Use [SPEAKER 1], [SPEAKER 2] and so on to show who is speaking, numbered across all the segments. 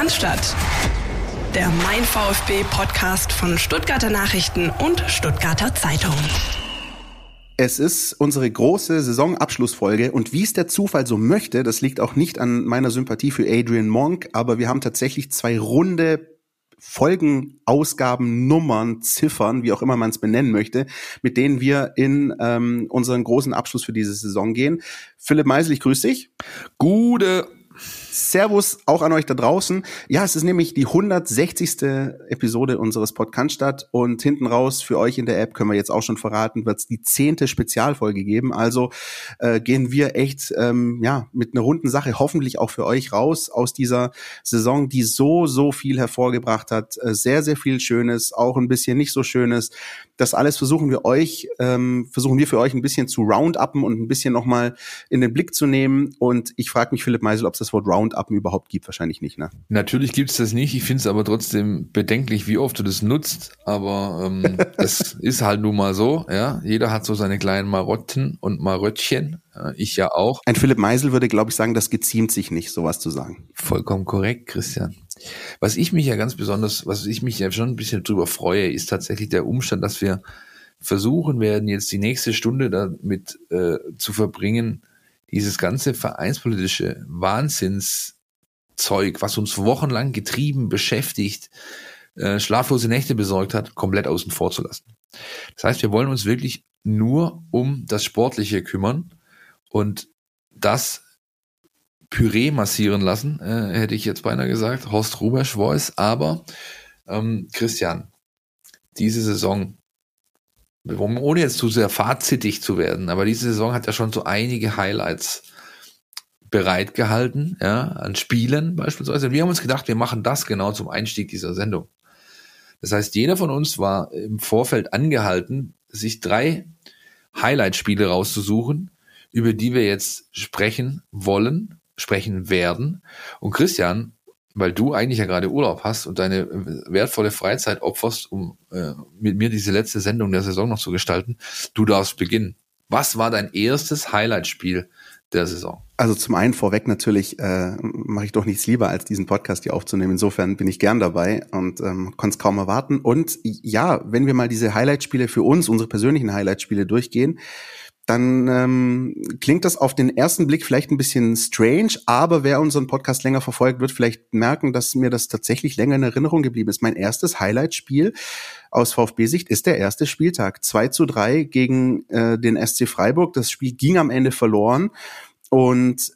[SPEAKER 1] Cannstatt. Der Mein VfB Podcast von Stuttgarter Nachrichten und Stuttgarter Zeitung.
[SPEAKER 2] Es ist unsere große Saisonabschlussfolge und wie es der Zufall so möchte, das liegt auch nicht an meiner Sympathie für Adrian Monk, aber wir haben tatsächlich zwei runde Folgen, Ausgaben, Nummern, Ziffern, wie auch immer man es benennen möchte, mit denen wir in ähm, unseren großen Abschluss für diese Saison gehen. Philipp Meisel, ich grüße dich.
[SPEAKER 3] Gute
[SPEAKER 2] Servus auch an euch da draußen. Ja, es ist nämlich die 160. Episode unseres Podcast und hinten raus für euch in der App können wir jetzt auch schon verraten, wird es die zehnte Spezialfolge geben. Also äh, gehen wir echt ähm, ja mit einer runden Sache hoffentlich auch für euch raus aus dieser Saison, die so so viel hervorgebracht hat. Äh, sehr sehr viel Schönes, auch ein bisschen nicht so Schönes. Das alles versuchen wir euch, ähm, versuchen wir für euch ein bisschen zu rounduppen und ein bisschen nochmal in den Blick zu nehmen. Und ich frage mich, Philipp Meisel, ob es das Wort Rounduppen überhaupt gibt. Wahrscheinlich nicht, ne?
[SPEAKER 3] Natürlich gibt's das nicht. Ich finde es aber trotzdem bedenklich, wie oft du das nutzt. Aber ähm, das ist halt nun mal so. Ja, Jeder hat so seine kleinen Marotten und Maröttchen. Ich ja auch.
[SPEAKER 2] Ein Philipp Meisel würde, glaube ich, sagen, das geziemt sich nicht, sowas zu sagen.
[SPEAKER 3] Vollkommen korrekt, Christian. Was ich mich ja ganz besonders, was ich mich ja schon ein bisschen drüber freue, ist tatsächlich der Umstand, dass wir versuchen werden, jetzt die nächste Stunde damit äh, zu verbringen, dieses ganze vereinspolitische Wahnsinnszeug, was uns wochenlang getrieben, beschäftigt, äh, schlaflose Nächte besorgt hat, komplett außen vor zu lassen. Das heißt, wir wollen uns wirklich nur um das Sportliche kümmern und das Püree massieren lassen, äh, hätte ich jetzt beinahe gesagt. Horst Rubesch Voice. Aber ähm, Christian, diese Saison, ohne jetzt zu sehr fazitig zu werden, aber diese Saison hat ja schon so einige Highlights bereitgehalten, ja, an Spielen beispielsweise. Wir haben uns gedacht, wir machen das genau zum Einstieg dieser Sendung. Das heißt, jeder von uns war im Vorfeld angehalten, sich drei Highlight-Spiele rauszusuchen, über die wir jetzt sprechen wollen sprechen werden. Und Christian, weil du eigentlich ja gerade Urlaub hast und deine wertvolle Freizeit opferst, um äh, mit mir diese letzte Sendung der Saison noch zu gestalten, du darfst beginnen. Was war dein erstes Highlight-Spiel der Saison?
[SPEAKER 2] Also zum einen vorweg natürlich äh, mache ich doch nichts lieber, als diesen Podcast hier aufzunehmen. Insofern bin ich gern dabei und ähm, konnte es kaum erwarten. Und ja, wenn wir mal diese Highlight-Spiele für uns, unsere persönlichen Highlight-Spiele durchgehen, dann ähm, klingt das auf den ersten Blick vielleicht ein bisschen strange, aber wer unseren Podcast länger verfolgt, wird vielleicht merken, dass mir das tatsächlich länger in Erinnerung geblieben ist. Mein erstes Highlight-Spiel aus VfB-Sicht ist der erste Spieltag. 2 zu 3 gegen äh, den SC Freiburg. Das Spiel ging am Ende verloren und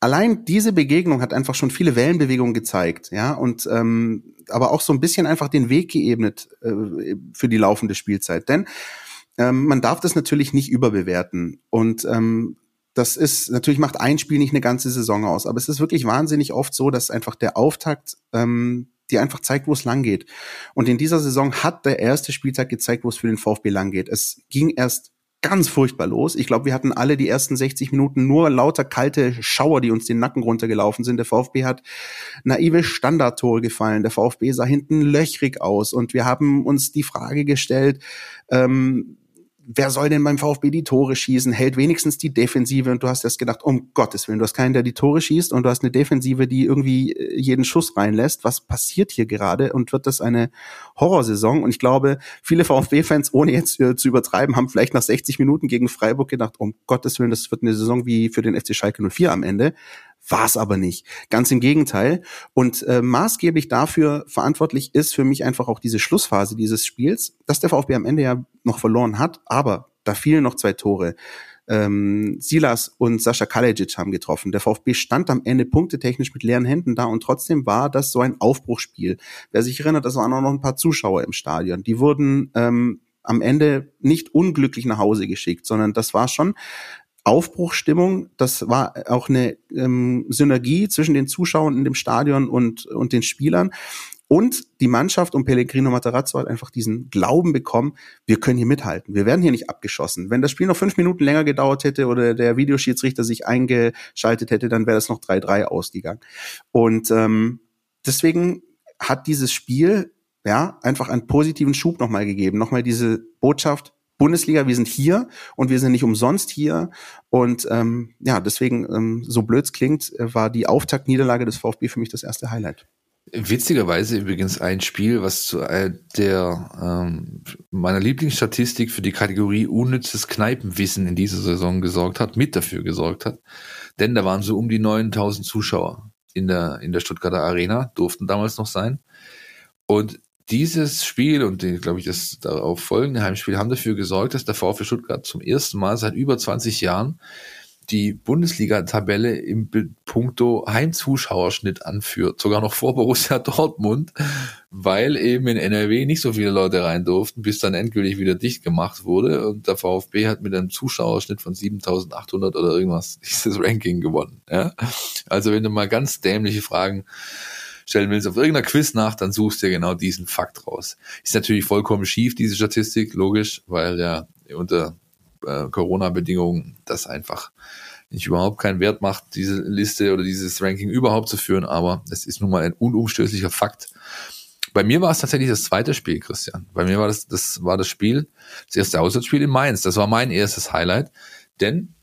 [SPEAKER 2] allein diese Begegnung hat einfach schon viele Wellenbewegungen gezeigt, ja, und ähm, aber auch so ein bisschen einfach den Weg geebnet äh, für die laufende Spielzeit. Denn ähm, man darf das natürlich nicht überbewerten. Und ähm, das ist, natürlich macht ein Spiel nicht eine ganze Saison aus, aber es ist wirklich wahnsinnig oft so, dass einfach der Auftakt ähm, dir einfach zeigt, wo es lang geht. Und in dieser Saison hat der erste Spieltag gezeigt, wo es für den VfB lang geht. Es ging erst ganz furchtbar los. Ich glaube, wir hatten alle die ersten 60 Minuten nur lauter kalte Schauer, die uns den Nacken runtergelaufen sind. Der VfB hat naive Standardtore gefallen. Der VfB sah hinten löchrig aus und wir haben uns die Frage gestellt, ähm, wer soll denn beim VfB die Tore schießen? Hält wenigstens die Defensive und du hast erst gedacht, um Gottes Willen, du hast keinen, der die Tore schießt und du hast eine Defensive, die irgendwie äh, jeden Schuss reinlässt. Was passiert hier gerade? Und wird das eine Horrorsaison? Und ich glaube, viele VfB-Fans, ohne jetzt äh, zu übertreiben, haben vielleicht nach 60 Minuten gegen Freiburg gedacht, um Gottes Willen, das wird eine Saison wie für den FC Schalke 04 am Ende. War es aber nicht. Ganz im Gegenteil. Und äh, maßgeblich dafür verantwortlich ist für mich einfach auch diese Schlussphase dieses Spiels, dass der VfB am Ende ja noch verloren hat, aber da fielen noch zwei Tore. Ähm, Silas und Sascha Kalejic haben getroffen. Der VfB stand am Ende punktetechnisch mit leeren Händen da und trotzdem war das so ein Aufbruchsspiel. Wer sich erinnert, das waren auch noch ein paar Zuschauer im Stadion. Die wurden ähm, am Ende nicht unglücklich nach Hause geschickt, sondern das war schon Aufbruchstimmung. Das war auch eine ähm, Synergie zwischen den Zuschauern in dem Stadion und, und den Spielern. Und die Mannschaft um Pellegrino Matarazzo hat einfach diesen Glauben bekommen, wir können hier mithalten. Wir werden hier nicht abgeschossen. Wenn das Spiel noch fünf Minuten länger gedauert hätte oder der Videoschiedsrichter sich eingeschaltet hätte, dann wäre das noch 3-3 ausgegangen. Und ähm, deswegen hat dieses Spiel ja einfach einen positiven Schub nochmal gegeben. Nochmal diese Botschaft, Bundesliga, wir sind hier und wir sind nicht umsonst hier. Und ähm, ja, deswegen, ähm, so blöd klingt, war die Auftaktniederlage des VfB für mich das erste Highlight.
[SPEAKER 3] Witzigerweise übrigens ein Spiel, was zu äh, der ähm, meiner Lieblingsstatistik für die Kategorie unnützes Kneipenwissen in dieser Saison gesorgt hat, mit dafür gesorgt hat. Denn da waren so um die 9000 Zuschauer in der, in der Stuttgarter Arena, durften damals noch sein. Und dieses Spiel und glaube ich das darauf folgende Heimspiel haben dafür gesorgt, dass der VfB Stuttgart zum ersten Mal seit über 20 Jahren die Bundesliga-Tabelle im Punkto Heimzuschauerschnitt anführt, sogar noch vor Borussia Dortmund, weil eben in NRW nicht so viele Leute rein durften, bis dann endgültig wieder dicht gemacht wurde und der VfB hat mit einem Zuschauerschnitt von 7800 oder irgendwas dieses Ranking gewonnen. Ja? Also wenn du mal ganz dämliche Fragen stellen willst auf irgendeiner Quiz nach, dann suchst du genau diesen Fakt raus. Ist natürlich vollkommen schief, diese Statistik, logisch, weil ja unter äh, Corona-Bedingungen das einfach nicht überhaupt keinen Wert macht, diese Liste oder dieses Ranking überhaupt zu führen, aber es ist nun mal ein unumstößlicher Fakt. Bei mir war es tatsächlich das zweite Spiel, Christian. Bei mir war das, das war das Spiel, das erste Auswärtsspiel in Mainz. Das war mein erstes Highlight, denn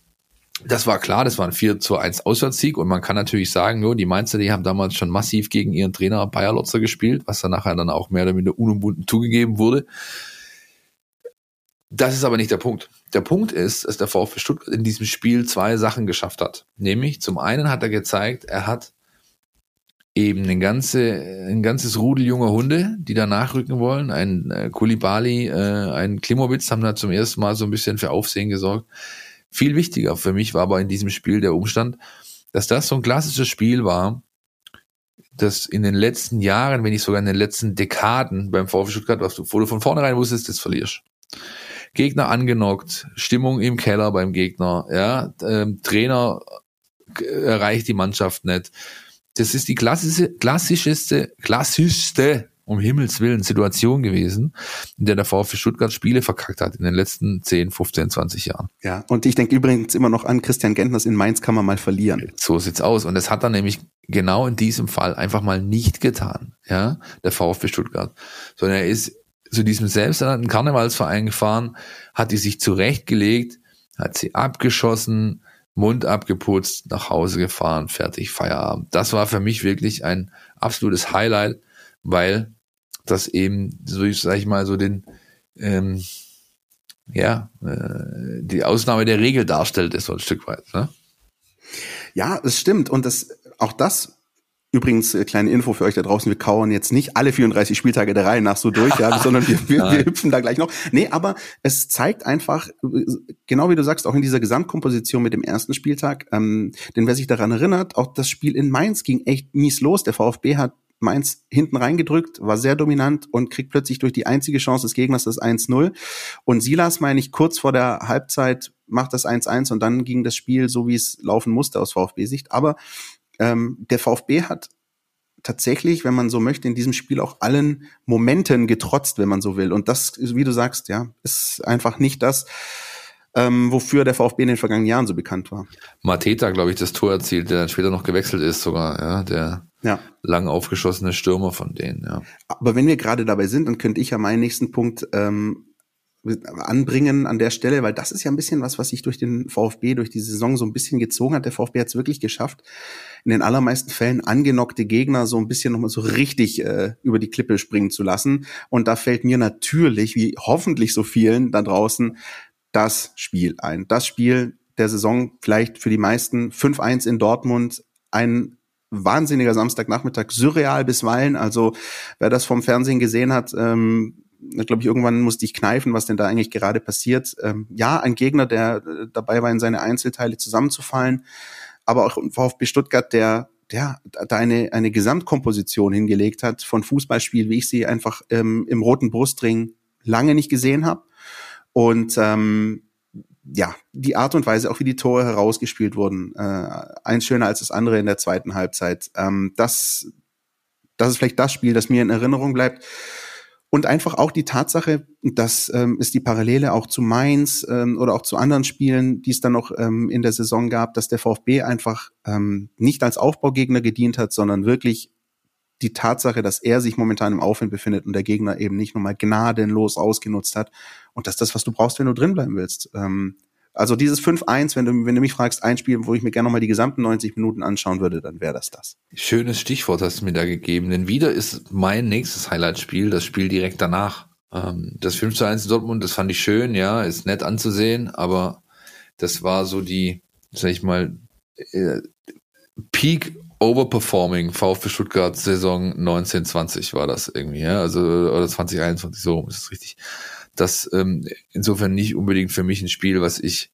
[SPEAKER 3] das war klar, das war ein 4 zu 1 Auswärtssieg und man kann natürlich sagen, jo, die Mainzer, die haben damals schon massiv gegen ihren Trainer Bayer Lotzer gespielt, was dann nachher dann auch mehr oder minder unumwunden zugegeben wurde. Das ist aber nicht der Punkt. Der Punkt ist, dass der VfB Stuttgart in diesem Spiel zwei Sachen geschafft hat. Nämlich, zum einen hat er gezeigt, er hat eben ein, ganze, ein ganzes Rudel junger Hunde, die da nachrücken wollen. Ein äh, Kulibali, äh, ein Klimowitz haben da zum ersten Mal so ein bisschen für Aufsehen gesorgt. Viel wichtiger für mich war aber in diesem Spiel der Umstand, dass das so ein klassisches Spiel war, das in den letzten Jahren, wenn nicht sogar in den letzten Dekaden beim VfB Stuttgart, was du, wo du von vornherein wusstest, das verlierst. Gegner angenockt, Stimmung im Keller beim Gegner, ja, ähm, Trainer erreicht die Mannschaft nicht. Das ist die klassische, klassischste, klassischste um Himmels Willen Situation gewesen, in der der VfB Stuttgart Spiele verkackt hat in den letzten 10, 15, 20 Jahren.
[SPEAKER 2] Ja, und ich denke übrigens immer noch an Christian Gentners in Mainz kann man mal verlieren.
[SPEAKER 3] So sieht's aus. Und das hat er nämlich genau in diesem Fall einfach mal nicht getan, ja, der VfB Stuttgart. Sondern er ist zu diesem selbsternannten Karnevalsverein gefahren, hat die sich zurechtgelegt, hat sie abgeschossen, Mund abgeputzt, nach Hause gefahren, fertig, Feierabend. Das war für mich wirklich ein absolutes Highlight weil das eben, so ich sag ich mal, so den ähm, ja, äh, die Ausnahme der Regel darstellt, ist so ein Stück weit. Ne?
[SPEAKER 2] Ja, es stimmt. Und das, auch das Übrigens, äh, kleine Info für euch da draußen, wir kauern jetzt nicht alle 34 Spieltage der Reihe nach so durch, ja, sondern wir, wir, wir hüpfen da gleich noch. Nee, aber es zeigt einfach, genau wie du sagst, auch in dieser Gesamtkomposition mit dem ersten Spieltag, ähm, denn wer sich daran erinnert, auch das Spiel in Mainz ging echt mies los. Der VfB hat Mainz hinten reingedrückt, war sehr dominant und kriegt plötzlich durch die einzige Chance des Gegners das 1-0. Und Silas, meine ich, kurz vor der Halbzeit macht das 1-1 und dann ging das Spiel so, wie es laufen musste aus VfB-Sicht. Aber ähm, der VfB hat tatsächlich, wenn man so möchte, in diesem Spiel auch allen Momenten getrotzt, wenn man so will. Und das, wie du sagst, ja, ist einfach nicht das, ähm, wofür der VfB in den vergangenen Jahren so bekannt war.
[SPEAKER 3] Mateta, glaube ich, das Tor erzielt, der dann später noch gewechselt ist sogar, ja, der ja. lang aufgeschossene Stürmer von denen, ja.
[SPEAKER 2] Aber wenn wir gerade dabei sind, dann könnte ich ja meinen nächsten Punkt ähm, anbringen an der Stelle, weil das ist ja ein bisschen was, was sich durch den VfB, durch die Saison so ein bisschen gezogen hat. Der VfB hat es wirklich geschafft, in den allermeisten Fällen angenockte Gegner so ein bisschen nochmal so richtig äh, über die Klippe springen zu lassen. Und da fällt mir natürlich, wie hoffentlich so vielen da draußen, das Spiel ein. Das Spiel der Saison vielleicht für die meisten 5-1 in Dortmund, ein wahnsinniger Samstagnachmittag, surreal bisweilen. Also wer das vom Fernsehen gesehen hat, ähm, glaube ich, irgendwann musste ich kneifen, was denn da eigentlich gerade passiert. Ähm, ja, ein Gegner, der äh, dabei war, in seine Einzelteile zusammenzufallen, aber auch VfB Stuttgart, der der da eine, eine Gesamtkomposition hingelegt hat von Fußballspiel, wie ich sie einfach ähm, im roten Brustring lange nicht gesehen habe. Und ähm, ja, die Art und Weise, auch wie die Tore herausgespielt wurden, äh, eins schöner als das andere in der zweiten Halbzeit. Ähm, das, das ist vielleicht das Spiel, das mir in Erinnerung bleibt. Und einfach auch die Tatsache, das ähm, ist die Parallele auch zu Mainz ähm, oder auch zu anderen Spielen, die es dann noch ähm, in der Saison gab, dass der VfB einfach ähm, nicht als Aufbaugegner gedient hat, sondern wirklich die Tatsache, dass er sich momentan im Aufwind befindet und der Gegner eben nicht nochmal gnadenlos ausgenutzt hat. Und das ist das, was du brauchst, wenn du drinbleiben willst. Ähm, also dieses 5-1, wenn du, wenn du mich fragst, ein Spiel, wo ich mir gerne nochmal die gesamten 90 Minuten anschauen würde, dann wäre das das.
[SPEAKER 3] Schönes Stichwort hast du mir da gegeben, denn wieder ist mein nächstes Highlight-Spiel, das Spiel direkt danach. Ähm, das 5 zu 1 in Dortmund, das fand ich schön, ja, ist nett anzusehen, aber das war so die, sag ich mal, äh, Peak Overperforming VfB Stuttgart Saison 1920 war das irgendwie, ja, also oder 2021 so ist es richtig das ähm, insofern nicht unbedingt für mich ein Spiel, was ich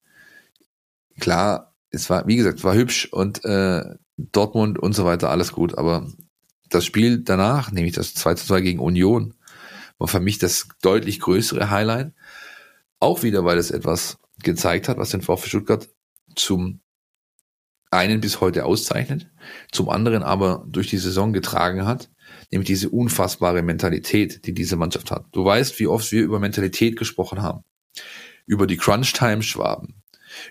[SPEAKER 3] klar, es war, wie gesagt, war hübsch und äh, Dortmund und so weiter, alles gut, aber das Spiel danach, nämlich das 2 zu 2 gegen Union, war für mich das deutlich größere Highlight. Auch wieder, weil es etwas gezeigt hat, was den VfB Stuttgart zum einen bis heute auszeichnet, zum anderen aber durch die Saison getragen hat, nämlich diese unfassbare Mentalität, die diese Mannschaft hat. Du weißt, wie oft wir über Mentalität gesprochen haben. Über die Crunch-Time-Schwaben.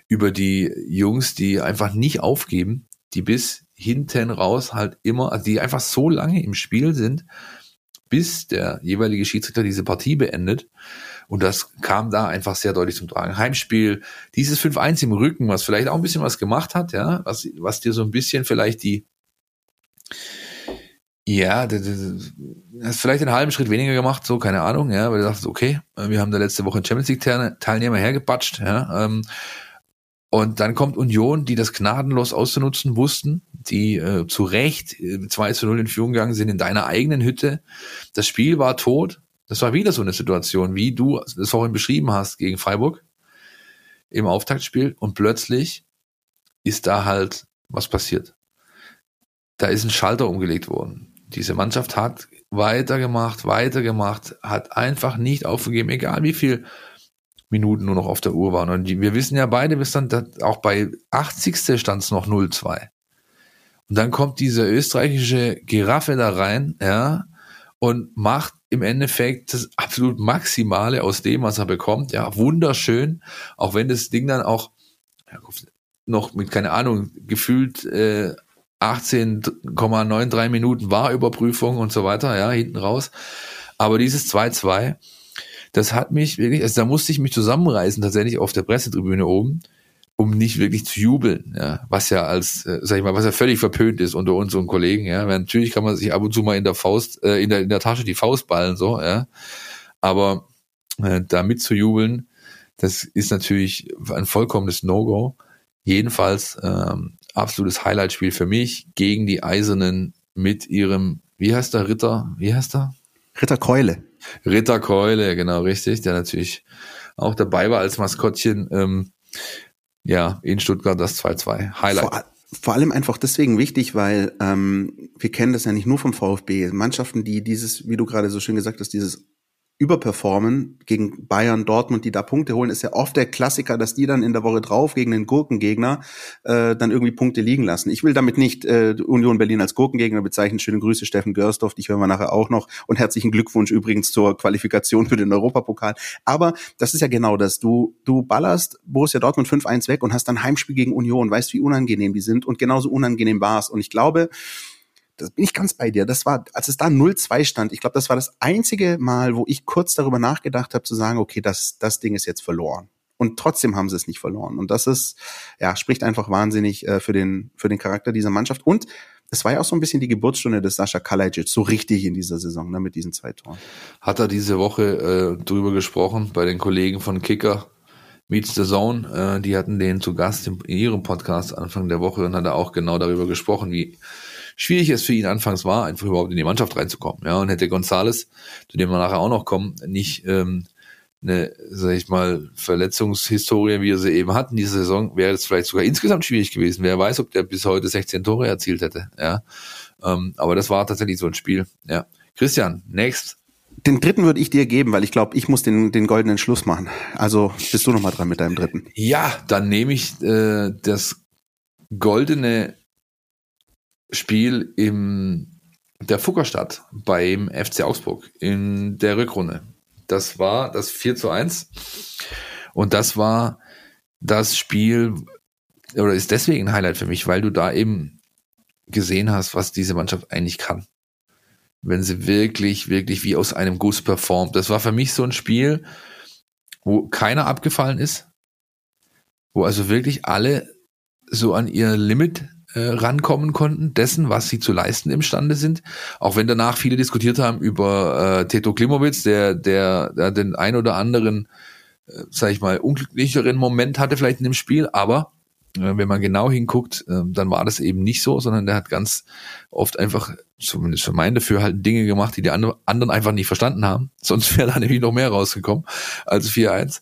[SPEAKER 3] Über die Jungs, die einfach nicht aufgeben, die bis hinten raus halt immer, also die einfach so lange im Spiel sind, bis der jeweilige Schiedsrichter diese Partie beendet. Und das kam da einfach sehr deutlich zum Tragen. Heimspiel, dieses 5-1 im Rücken, was vielleicht auch ein bisschen was gemacht hat, ja, was, was dir so ein bisschen vielleicht die, ja, du hast vielleicht einen halben Schritt weniger gemacht, so, keine Ahnung, ja, weil du dachtest, okay, wir haben da letzte Woche Champions League Teilnehmer hergebatscht, ja, ähm, und dann kommt Union, die das gnadenlos auszunutzen wussten, die äh, zu Recht äh, 2 zu 0 in Führung gegangen sind in deiner eigenen Hütte. Das Spiel war tot. Das war wieder so eine Situation, wie du es vorhin beschrieben hast gegen Freiburg im Auftaktspiel. Und plötzlich ist da halt was passiert. Da ist ein Schalter umgelegt worden diese Mannschaft hat weitergemacht, weitergemacht, hat einfach nicht aufgegeben, egal wie viel Minuten nur noch auf der Uhr waren. Und wir wissen ja beide, bis dann auch bei 80. stand es noch 0-2. Und dann kommt diese österreichische Giraffe da rein, ja, und macht im Endeffekt das absolut Maximale aus dem, was er bekommt. Ja, wunderschön, auch wenn das Ding dann auch noch mit, keine Ahnung, gefühlt äh, 18,93 Minuten war Überprüfung und so weiter, ja, hinten raus. Aber dieses 2-2, das hat mich wirklich, also da musste ich mich zusammenreißen, tatsächlich auf der Pressetribüne oben, um nicht wirklich zu jubeln, ja, was ja als, äh, sag ich mal, was ja völlig verpönt ist unter uns und Kollegen, ja, natürlich kann man sich ab und zu mal in der Faust, äh, in der, in der Tasche die Faust ballen, so, ja, aber äh, da mitzujubeln, das ist natürlich ein vollkommenes No-Go. Jedenfalls ähm, absolutes Highlight-Spiel für mich gegen die Eisernen mit ihrem, wie heißt der Ritter? Wie heißt er?
[SPEAKER 2] Ritter Keule.
[SPEAKER 3] Ritter Keule, genau richtig, der natürlich auch dabei war als Maskottchen. Ähm, ja, in Stuttgart das 2-2. Highlight.
[SPEAKER 2] Vor, vor, allem einfach deswegen wichtig, weil ähm, wir kennen das ja nicht nur vom VfB. Mannschaften, die dieses, wie du gerade so schön gesagt hast, dieses überperformen gegen Bayern, Dortmund, die da Punkte holen, ist ja oft der Klassiker, dass die dann in der Woche drauf gegen den Gurkengegner äh, dann irgendwie Punkte liegen lassen. Ich will damit nicht äh, Union Berlin als Gurkengegner bezeichnen. Schöne Grüße, Steffen Görsdorf, dich hören wir nachher auch noch. Und herzlichen Glückwunsch übrigens zur Qualifikation für den Europapokal. Aber das ist ja genau das. Du, du ballerst Borussia Dortmund 5-1 weg und hast dann Heimspiel gegen Union, weißt, wie unangenehm die sind und genauso unangenehm war es. Und ich glaube, das bin ich ganz bei dir. Das war, als es da 0-2 stand, ich glaube, das war das einzige Mal, wo ich kurz darüber nachgedacht habe, zu sagen, okay, das, das Ding ist jetzt verloren. Und trotzdem haben sie es nicht verloren. Und das ist, ja, spricht einfach wahnsinnig äh, für den, für den Charakter dieser Mannschaft. Und es war ja auch so ein bisschen die Geburtsstunde des Sascha Kalajic, so richtig in dieser Saison, ne, mit diesen zwei Toren.
[SPEAKER 3] Hat er diese Woche äh, drüber gesprochen bei den Kollegen von Kicker Meets the Zone. Äh, die hatten den zu Gast in, in ihrem Podcast Anfang der Woche und hat er auch genau darüber gesprochen, wie schwierig es für ihn anfangs war, einfach überhaupt in die Mannschaft reinzukommen. Ja, und hätte Gonzales, zu dem wir nachher auch noch kommen, nicht ähm, eine, sag ich mal, Verletzungshistorie, wie er sie eben hat in dieser Saison, wäre es vielleicht sogar insgesamt schwierig gewesen. Wer weiß, ob der bis heute 16 Tore erzielt hätte. Ja, ähm, aber das war tatsächlich so ein Spiel. Ja, Christian, next.
[SPEAKER 2] Den dritten würde ich dir geben, weil ich glaube, ich muss den, den goldenen Schluss machen. Also bist du nochmal dran mit deinem dritten.
[SPEAKER 3] Ja, dann nehme ich äh, das goldene Spiel im der Fuggerstadt beim FC Augsburg in der Rückrunde. Das war das 4 zu 1. Und das war das Spiel, oder ist deswegen ein Highlight für mich, weil du da eben gesehen hast, was diese Mannschaft eigentlich kann. wenn sie wirklich, wirklich wie aus einem Guss performt. Das war für mich so ein Spiel, wo keiner abgefallen ist, wo also wirklich alle so an ihr Limit äh, rankommen konnten, dessen, was sie zu leisten imstande sind. Auch wenn danach viele diskutiert haben über äh, Teto Klimowitz, der, der, der den ein oder anderen, äh, sag ich mal, unglücklicheren Moment hatte vielleicht in dem Spiel, aber äh, wenn man genau hinguckt, äh, dann war das eben nicht so, sondern der hat ganz oft einfach, zumindest für mein Dafür, halt Dinge gemacht, die die anderen einfach nicht verstanden haben. Sonst wäre da nämlich noch mehr rausgekommen als 4-1.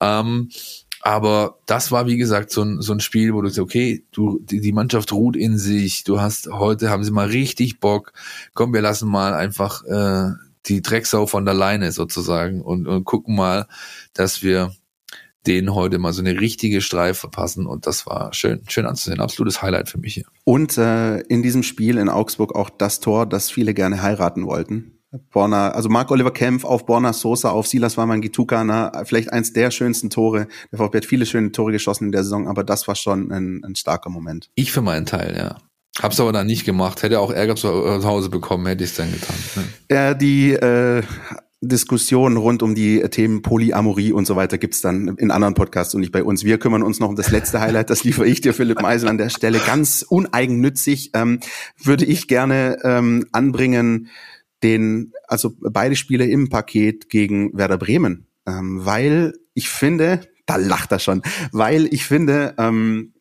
[SPEAKER 3] Ähm, aber das war, wie gesagt, so ein, so ein Spiel, wo du sagst, okay, du, die, die Mannschaft ruht in sich, du hast, heute haben sie mal richtig Bock, komm, wir lassen mal einfach äh, die Drecksau von der Leine sozusagen und, und gucken mal, dass wir denen heute mal so eine richtige Streif verpassen und das war schön, schön anzusehen. Absolutes Highlight für mich hier.
[SPEAKER 2] Und äh, in diesem Spiel in Augsburg auch das Tor, das viele gerne heiraten wollten. Borna, also Marc Oliver Kempf auf Borna Sosa, auf Silas Wamangituka, na, vielleicht eins der schönsten Tore. Der VfB hat viele schöne Tore geschossen in der Saison, aber das war schon ein, ein starker Moment.
[SPEAKER 3] Ich für meinen Teil, ja. Hab's aber dann nicht gemacht. Hätte auch Ärger zu Hause bekommen, hätte ich es dann getan.
[SPEAKER 2] Ja, die äh, Diskussion rund um die Themen Polyamorie und so weiter gibt's dann in anderen Podcasts und nicht bei uns. Wir kümmern uns noch um das letzte Highlight, das liefere ich dir, Philipp Meisel, an der Stelle. Ganz uneigennützig ähm, würde ich gerne ähm, anbringen, den, also beide Spiele im Paket gegen Werder Bremen, ähm, weil ich finde, da lacht er schon, weil ich finde, ähm,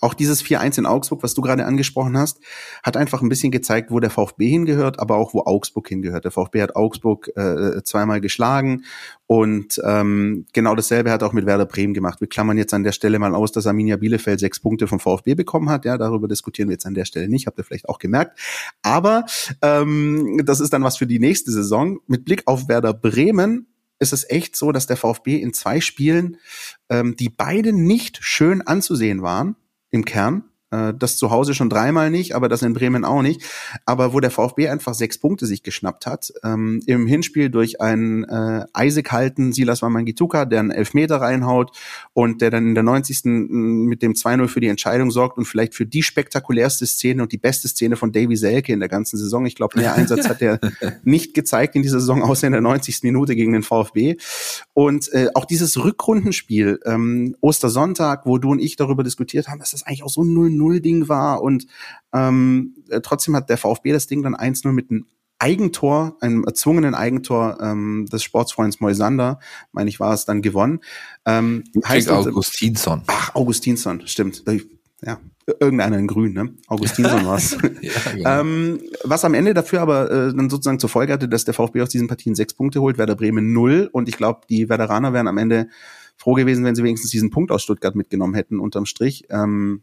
[SPEAKER 2] auch dieses 4-1 in Augsburg, was du gerade angesprochen hast, hat einfach ein bisschen gezeigt, wo der VfB hingehört, aber auch wo Augsburg hingehört. Der VfB hat Augsburg äh, zweimal geschlagen und ähm, genau dasselbe hat auch mit Werder Bremen gemacht. Wir klammern jetzt an der Stelle mal aus, dass Arminia Bielefeld sechs Punkte vom VfB bekommen hat. Ja, darüber diskutieren wir jetzt an der Stelle nicht, habt ihr vielleicht auch gemerkt. Aber ähm, das ist dann was für die nächste Saison. Mit Blick auf Werder Bremen ist es echt so, dass der VfB in zwei Spielen, ähm, die beide nicht schön anzusehen waren, im Kern. Äh, das zu Hause schon dreimal nicht, aber das in Bremen auch nicht. Aber wo der VfB einfach sechs Punkte sich geschnappt hat, ähm, im Hinspiel durch einen äh, eisighalten Silas Wamangituka, der einen Elfmeter reinhaut und der dann in der 90. mit dem 2-0 für die Entscheidung sorgt und vielleicht für die spektakulärste Szene und die beste Szene von Davy Selke in der ganzen Saison. Ich glaube, mehr Einsatz hat er nicht gezeigt in dieser Saison, außer in der 90. Minute gegen den VfB. Und äh, auch dieses Rückrundenspiel, ähm, Ostersonntag, wo du und ich darüber diskutiert haben, dass das eigentlich auch so 0 0-0-Ding war und ähm, äh, trotzdem hat der VfB das Ding dann 1-0 mit einem Eigentor, einem erzwungenen Eigentor ähm, des Sportsfreunds Moisander, meine ich, war es dann gewonnen. Ähm,
[SPEAKER 3] heißt Augustinsson.
[SPEAKER 2] Ach, Augustinsson, stimmt. Ja, irgendeiner in Grün, ne? Augustinsson war es. ja, genau. ähm, was am Ende dafür aber äh, dann sozusagen zur Folge hatte, dass der VfB aus diesen Partien sechs Punkte holt, Werder Bremen null und ich glaube, die Werderaner wären am Ende froh gewesen, wenn sie wenigstens diesen Punkt aus Stuttgart mitgenommen hätten unterm Strich. Ähm,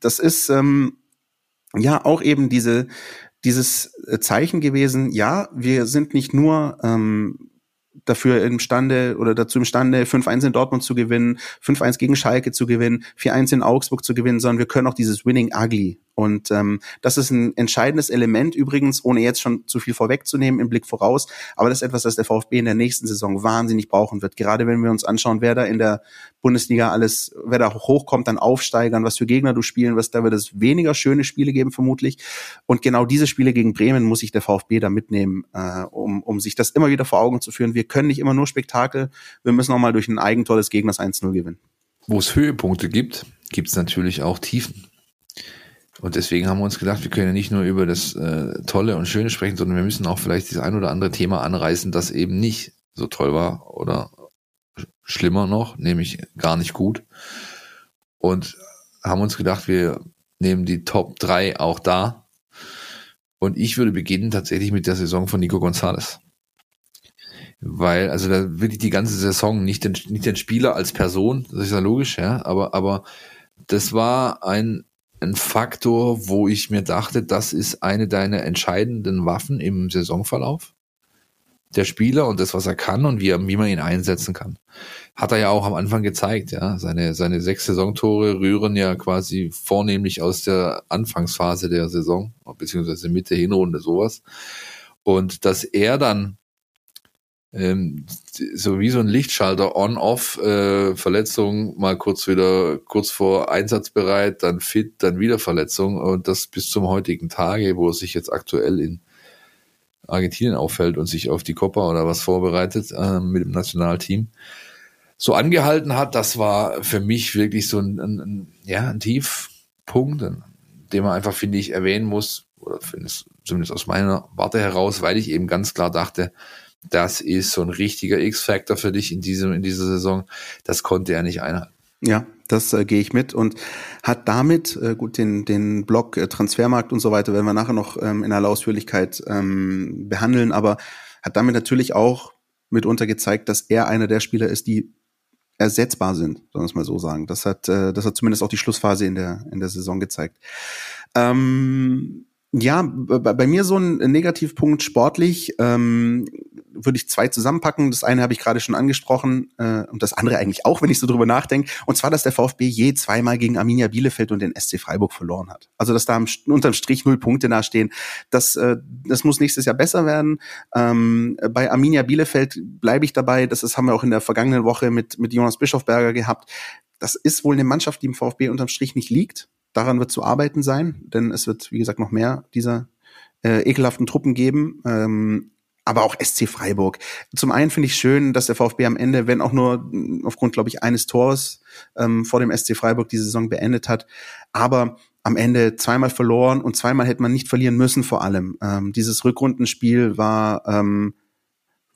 [SPEAKER 2] das ist ähm, ja auch eben diese dieses Zeichen gewesen. Ja, wir sind nicht nur ähm, dafür imstande oder dazu imstande, 5-1 in Dortmund zu gewinnen, 5-1 gegen Schalke zu gewinnen, 4-1 in Augsburg zu gewinnen, sondern wir können auch dieses Winning Ugly und ähm, das ist ein entscheidendes Element übrigens, ohne jetzt schon zu viel vorwegzunehmen im Blick voraus. Aber das ist etwas, das der VfB in der nächsten Saison wahnsinnig brauchen wird. Gerade wenn wir uns anschauen, wer da in der Bundesliga alles, wer da hochkommt, dann aufsteigern, was für Gegner du spielen wirst, da wird es weniger schöne Spiele geben vermutlich. Und genau diese Spiele gegen Bremen muss sich der VfB da mitnehmen, äh, um, um sich das immer wieder vor Augen zu führen. Wir können nicht immer nur Spektakel, wir müssen auch mal durch ein Eigentor des Gegners 1-0 gewinnen.
[SPEAKER 3] Wo es Höhepunkte gibt, gibt es natürlich auch Tiefen. Und deswegen haben wir uns gedacht, wir können ja nicht nur über das äh, Tolle und Schöne sprechen, sondern wir müssen auch vielleicht das ein oder andere Thema anreißen, das eben nicht so toll war oder schlimmer noch, nämlich gar nicht gut. Und haben uns gedacht, wir nehmen die Top 3 auch da. Und ich würde beginnen tatsächlich mit der Saison von Nico Gonzalez. Weil, also da wirklich die ganze Saison, nicht den, nicht den Spieler als Person, das ist ja logisch, ja, aber, aber das war ein ein Faktor, wo ich mir dachte, das ist eine deiner entscheidenden Waffen im Saisonverlauf. Der Spieler und das, was er kann und wie, er, wie man ihn einsetzen kann. Hat er ja auch am Anfang gezeigt, ja. Seine, seine sechs Saisontore rühren ja quasi vornehmlich aus der Anfangsphase der Saison, beziehungsweise Mitte Hinrunde sowas. Und dass er dann ähm, so wie so ein Lichtschalter on-off, äh, Verletzung, mal kurz wieder, kurz vor einsatzbereit, dann fit, dann wieder Verletzung. Und das bis zum heutigen Tage, wo er sich jetzt aktuell in Argentinien auffällt und sich auf die Copa oder was vorbereitet äh, mit dem Nationalteam, so angehalten hat, das war für mich wirklich so ein, ein, ein ja, ein Tiefpunkt, den man einfach, finde ich, erwähnen muss, oder zumindest aus meiner Warte heraus, weil ich eben ganz klar dachte, das ist so ein richtiger X-Factor für dich in diesem, in dieser Saison. Das konnte er nicht einhalten.
[SPEAKER 2] Ja, das äh, gehe ich mit und hat damit, äh, gut, den, den Block äh, Transfermarkt und so weiter werden wir nachher noch ähm, in aller Ausführlichkeit ähm, behandeln, aber hat damit natürlich auch mitunter gezeigt, dass er einer der Spieler ist, die ersetzbar sind, sollen wir es mal so sagen. Das hat, äh, das hat zumindest auch die Schlussphase in der, in der Saison gezeigt. Ähm, ja, bei, mir so ein Negativpunkt sportlich ähm, würde ich zwei zusammenpacken. Das eine habe ich gerade schon angesprochen äh, und das andere eigentlich auch, wenn ich so drüber nachdenke. Und zwar, dass der VfB je zweimal gegen Arminia Bielefeld und den SC Freiburg verloren hat. Also dass da unterm Strich null Punkte dastehen. Das, äh, das muss nächstes Jahr besser werden. Ähm, bei Arminia Bielefeld bleibe ich dabei. Das ist, haben wir auch in der vergangenen Woche mit, mit Jonas Bischofberger gehabt. Das ist wohl eine Mannschaft, die im VfB unterm Strich nicht liegt. Daran wird zu arbeiten sein, denn es wird, wie gesagt, noch mehr dieser äh, ekelhaften Truppen geben. Ähm, aber auch SC Freiburg. Zum einen finde ich schön, dass der VfB am Ende, wenn auch nur aufgrund, glaube ich, eines Tors ähm, vor dem SC Freiburg die Saison beendet hat, aber am Ende zweimal verloren und zweimal hätte man nicht verlieren müssen vor allem. Ähm, dieses Rückrundenspiel war ähm,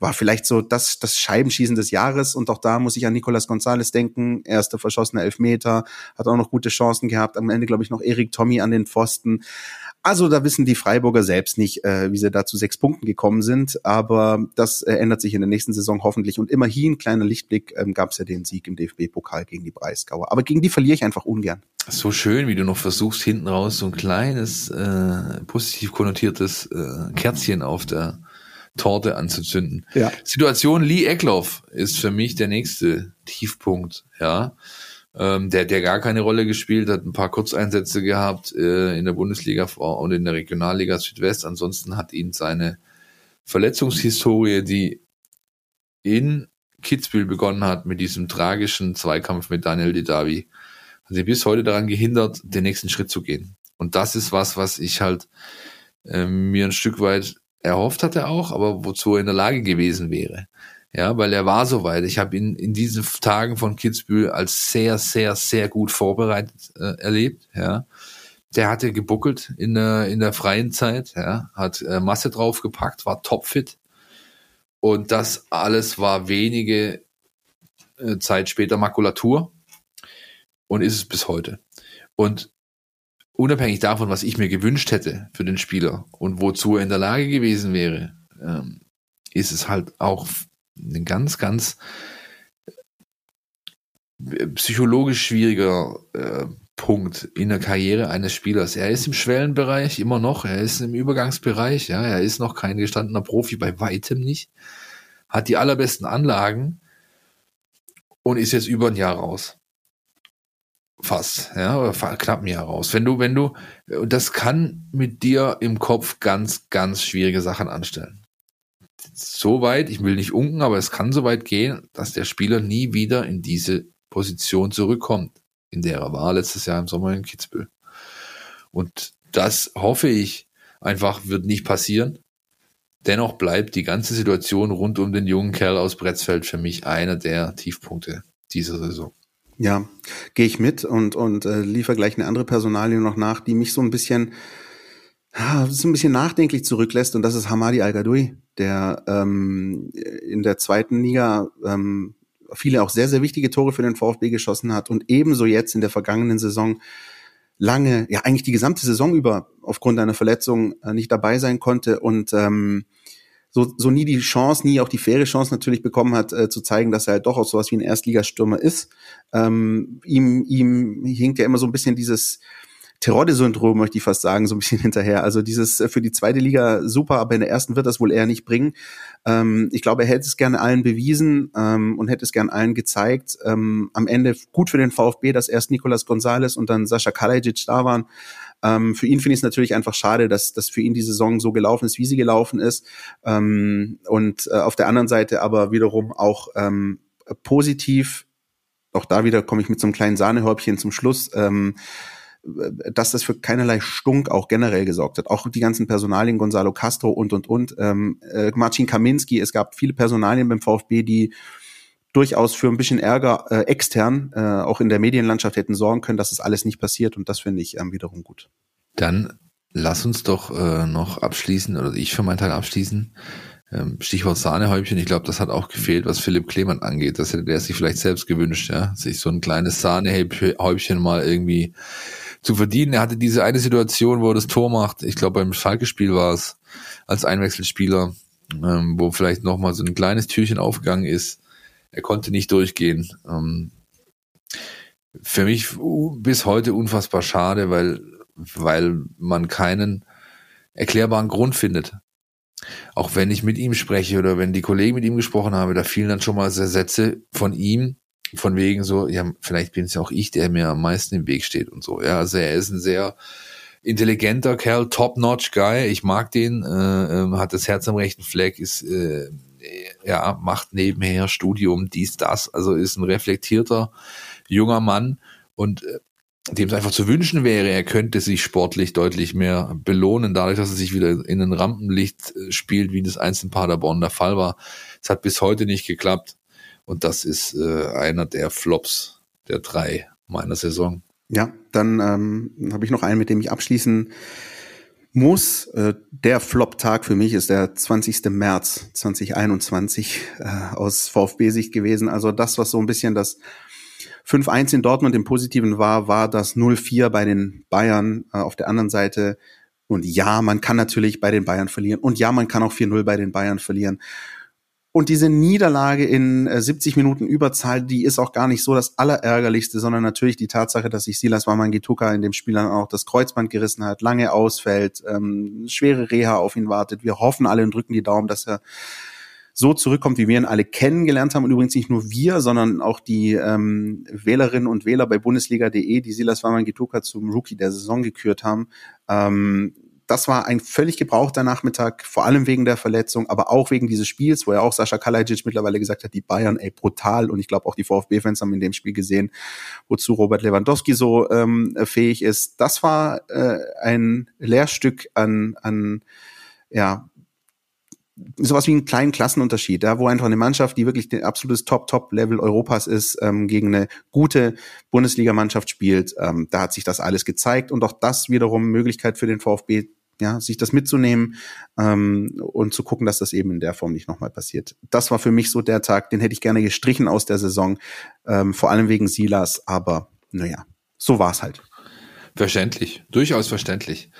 [SPEAKER 2] war vielleicht so das, das Scheibenschießen des Jahres. Und auch da muss ich an Nicolas Gonzalez denken. Erster verschossener Elfmeter, hat auch noch gute Chancen gehabt. Am Ende, glaube ich, noch Erik Tommy an den Pfosten. Also da wissen die Freiburger selbst nicht, äh, wie sie da zu sechs Punkten gekommen sind. Aber das äh, ändert sich in der nächsten Saison hoffentlich. Und immerhin, kleiner Lichtblick, ähm, gab es ja den Sieg im DFB-Pokal gegen die Breisgauer. Aber gegen die verliere ich einfach ungern.
[SPEAKER 3] So schön, wie du noch versuchst, hinten raus so ein kleines, äh, positiv konnotiertes äh, Kerzchen auf der Torte anzuzünden. Ja. Situation Lee Eckloff ist für mich der nächste Tiefpunkt, ja. Ähm, der, der gar keine Rolle gespielt hat, ein paar Kurzeinsätze gehabt äh, in der Bundesliga und in der Regionalliga Südwest. Ansonsten hat ihn seine Verletzungshistorie, die in Kitzbühel begonnen hat mit diesem tragischen Zweikampf mit Daniel Didavi, hat sie bis heute daran gehindert, den nächsten Schritt zu gehen. Und das ist was, was ich halt äh, mir ein Stück weit erhofft hatte auch, aber wozu er in der Lage gewesen wäre. Ja, weil er war soweit. Ich habe ihn in diesen Tagen von Kitzbühel als sehr, sehr, sehr gut vorbereitet äh, erlebt. Ja, der hatte gebuckelt in der in der freien Zeit. Ja, hat äh, Masse draufgepackt, war topfit und das alles war wenige äh, Zeit später Makulatur und ist es bis heute. Und unabhängig davon, was ich mir gewünscht hätte für den Spieler und wozu er in der Lage gewesen wäre, ähm, ist es halt auch ein ganz, ganz äh, psychologisch schwieriger äh, Punkt in der Karriere eines Spielers. Er ist im Schwellenbereich immer noch, er ist im Übergangsbereich, ja, er ist noch kein gestandener Profi, bei weitem nicht, hat die allerbesten Anlagen und ist jetzt über ein Jahr raus fast, ja, oder knapp ein Jahr raus. Wenn du, wenn du, das kann mit dir im Kopf ganz, ganz schwierige Sachen anstellen. So weit, ich will nicht unken, aber es kann so weit gehen, dass der Spieler nie wieder in diese Position zurückkommt, in der er war letztes Jahr im Sommer in Kitzbühel. Und das hoffe ich einfach wird nicht passieren. Dennoch bleibt die ganze Situation rund um den jungen Kerl aus Bretzfeld für mich einer der Tiefpunkte dieser Saison.
[SPEAKER 2] Ja, gehe ich mit und, und äh, liefere gleich eine andere Personalie noch nach, die mich so ein bisschen, ja, so ein bisschen nachdenklich zurücklässt. Und das ist Hamadi Al-Gadoui, der ähm, in der zweiten Liga ähm, viele auch sehr, sehr wichtige Tore für den VfB geschossen hat und ebenso jetzt in der vergangenen Saison lange, ja eigentlich die gesamte Saison über aufgrund einer Verletzung äh, nicht dabei sein konnte. Und ähm, so, so nie die Chance, nie auch die faire Chance natürlich bekommen hat, äh, zu zeigen, dass er halt doch auch sowas wie ein Erstligastürmer ist. Ähm, ihm, ihm hinkt ja immer so ein bisschen dieses Terodde-Syndrom, möchte ich fast sagen, so ein bisschen hinterher. Also dieses äh, für die zweite Liga super, aber in der ersten wird das wohl eher nicht bringen. Ähm, ich glaube, er hätte es gerne allen bewiesen ähm, und hätte es gerne allen gezeigt. Ähm, am Ende gut für den VfB, dass erst Nicolas Gonzalez und dann Sascha Kalajic da waren. Ähm, für ihn finde ich es natürlich einfach schade, dass, dass für ihn die Saison so gelaufen ist, wie sie gelaufen ist. Ähm, und äh, auf der anderen Seite aber wiederum auch ähm, positiv, auch da wieder komme ich mit so einem kleinen Sahnehäubchen zum Schluss, ähm, äh, dass das für keinerlei Stunk auch generell gesorgt hat. Auch die ganzen Personalien, Gonzalo Castro und, und, und, ähm, äh, Marcin Kaminski, es gab viele Personalien beim VfB, die durchaus für ein bisschen Ärger äh, extern, äh, auch in der Medienlandschaft hätten sorgen können, dass das alles nicht passiert und das finde ich ähm, wiederum gut.
[SPEAKER 3] Dann lass uns doch äh, noch abschließen, oder ich für meinen Teil abschließen. Ähm, Stichwort Sahnehäubchen, ich glaube, das hat auch gefehlt, was Philipp Klemann angeht. Das hätte er sich vielleicht selbst gewünscht, ja, sich so ein kleines Sahnehäubchen mal irgendwie zu verdienen. Er hatte diese eine Situation, wo er das Tor macht. Ich glaube, beim Schalke-Spiel war es als Einwechselspieler, ähm, wo vielleicht nochmal so ein kleines Türchen aufgegangen ist er konnte nicht durchgehen. Ähm, für mich bis heute unfassbar schade, weil, weil man keinen erklärbaren Grund findet. Auch wenn ich mit ihm spreche oder wenn die Kollegen mit ihm gesprochen haben, da fielen dann schon mal Sätze von ihm, von wegen so, ja, vielleicht bin es ja auch ich, der mir am meisten im Weg steht und so. Ja, also er ist ein sehr intelligenter Kerl, top-notch Guy. Ich mag den, äh, äh, hat das Herz am rechten Fleck, ist äh, ja, macht nebenher Studium, dies, das, also ist ein reflektierter junger Mann und äh, dem es einfach zu wünschen wäre, er könnte sich sportlich deutlich mehr belohnen, dadurch, dass er sich wieder in ein Rampenlicht äh, spielt, wie das einst in Paderborn der Fall war. Es hat bis heute nicht geklappt und das ist äh, einer der Flops der drei meiner Saison.
[SPEAKER 2] Ja, dann ähm, habe ich noch einen, mit dem ich abschließen muss. Äh, der Flop-Tag für mich ist der 20. März 2021 äh, aus VfB-Sicht gewesen. Also das, was so ein bisschen das 5-1 in Dortmund im Positiven war, war das 0-4 bei den Bayern äh, auf der anderen Seite. Und ja, man kann natürlich bei den Bayern verlieren. Und ja, man kann auch 4-0 bei den Bayern verlieren. Und diese Niederlage in äh, 70 Minuten Überzahl, die ist auch gar nicht so das Allerärgerlichste, sondern natürlich die Tatsache, dass sich Silas Wamangituka in dem Spiel dann auch das Kreuzband gerissen hat, lange ausfällt, ähm, schwere Reha auf ihn wartet. Wir hoffen alle und drücken die Daumen, dass er so zurückkommt, wie wir ihn alle kennengelernt haben. Und übrigens nicht nur wir, sondern auch die ähm, Wählerinnen und Wähler bei Bundesliga.de, die Silas Wamangituka zum Rookie der Saison gekürt haben. Ähm, das war ein völlig gebrauchter Nachmittag, vor allem wegen der Verletzung, aber auch wegen dieses Spiels, wo ja auch Sascha Kalajic mittlerweile gesagt hat, die Bayern, ey, brutal. Und ich glaube auch die VfB-Fans haben in dem Spiel gesehen, wozu Robert Lewandowski so ähm, fähig ist. Das war äh, ein Lehrstück an, an ja, sowas wie einen kleinen Klassenunterschied, ja, wo einfach eine Mannschaft, die wirklich ein absolutes Top-Top-Level Europas ist, ähm, gegen eine gute Bundesligamannschaft spielt. Ähm, da hat sich das alles gezeigt und auch das wiederum Möglichkeit für den VfB ja, sich das mitzunehmen ähm, und zu gucken, dass das eben in der Form nicht nochmal passiert. Das war für mich so der Tag, den hätte ich gerne gestrichen aus der Saison, ähm, vor allem wegen Silas, aber naja, so war's halt.
[SPEAKER 3] Verständlich, durchaus verständlich.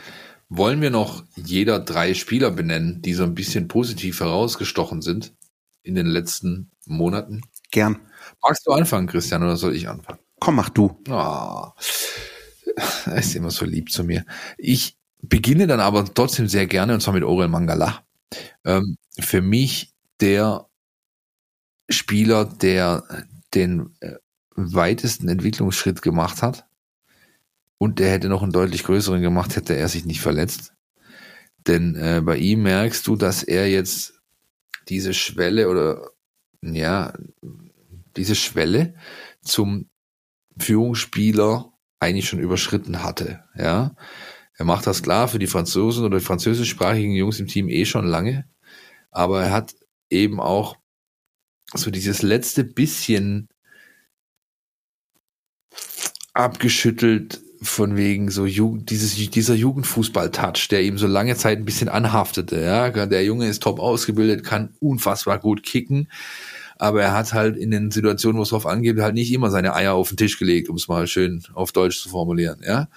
[SPEAKER 3] Wollen wir noch jeder drei Spieler benennen, die so ein bisschen positiv herausgestochen sind in den letzten Monaten?
[SPEAKER 2] Gern.
[SPEAKER 3] Magst du anfangen, Christian, oder soll ich anfangen?
[SPEAKER 2] Komm, mach du.
[SPEAKER 3] Oh, er ist immer so lieb zu mir. Ich beginne dann aber trotzdem sehr gerne, und zwar mit Orel Mangala. Ähm, für mich der Spieler, der den äh, weitesten Entwicklungsschritt gemacht hat. Und der hätte noch einen deutlich größeren gemacht, hätte er sich nicht verletzt. Denn äh, bei ihm merkst du, dass er jetzt diese Schwelle oder ja, diese Schwelle zum Führungsspieler eigentlich schon überschritten hatte. Ja, er macht das klar für die Franzosen oder die französischsprachigen Jungs im Team eh schon lange. Aber er hat eben auch so dieses letzte bisschen abgeschüttelt von wegen so Jugend, dieses, dieser Jugendfußball-Touch, der ihm so lange Zeit ein bisschen anhaftete. Ja, der Junge ist top ausgebildet, kann unfassbar gut kicken, aber er hat halt in den Situationen, wo es drauf angeht, halt nicht immer seine Eier auf den Tisch gelegt, um es mal schön auf Deutsch zu formulieren. Ja,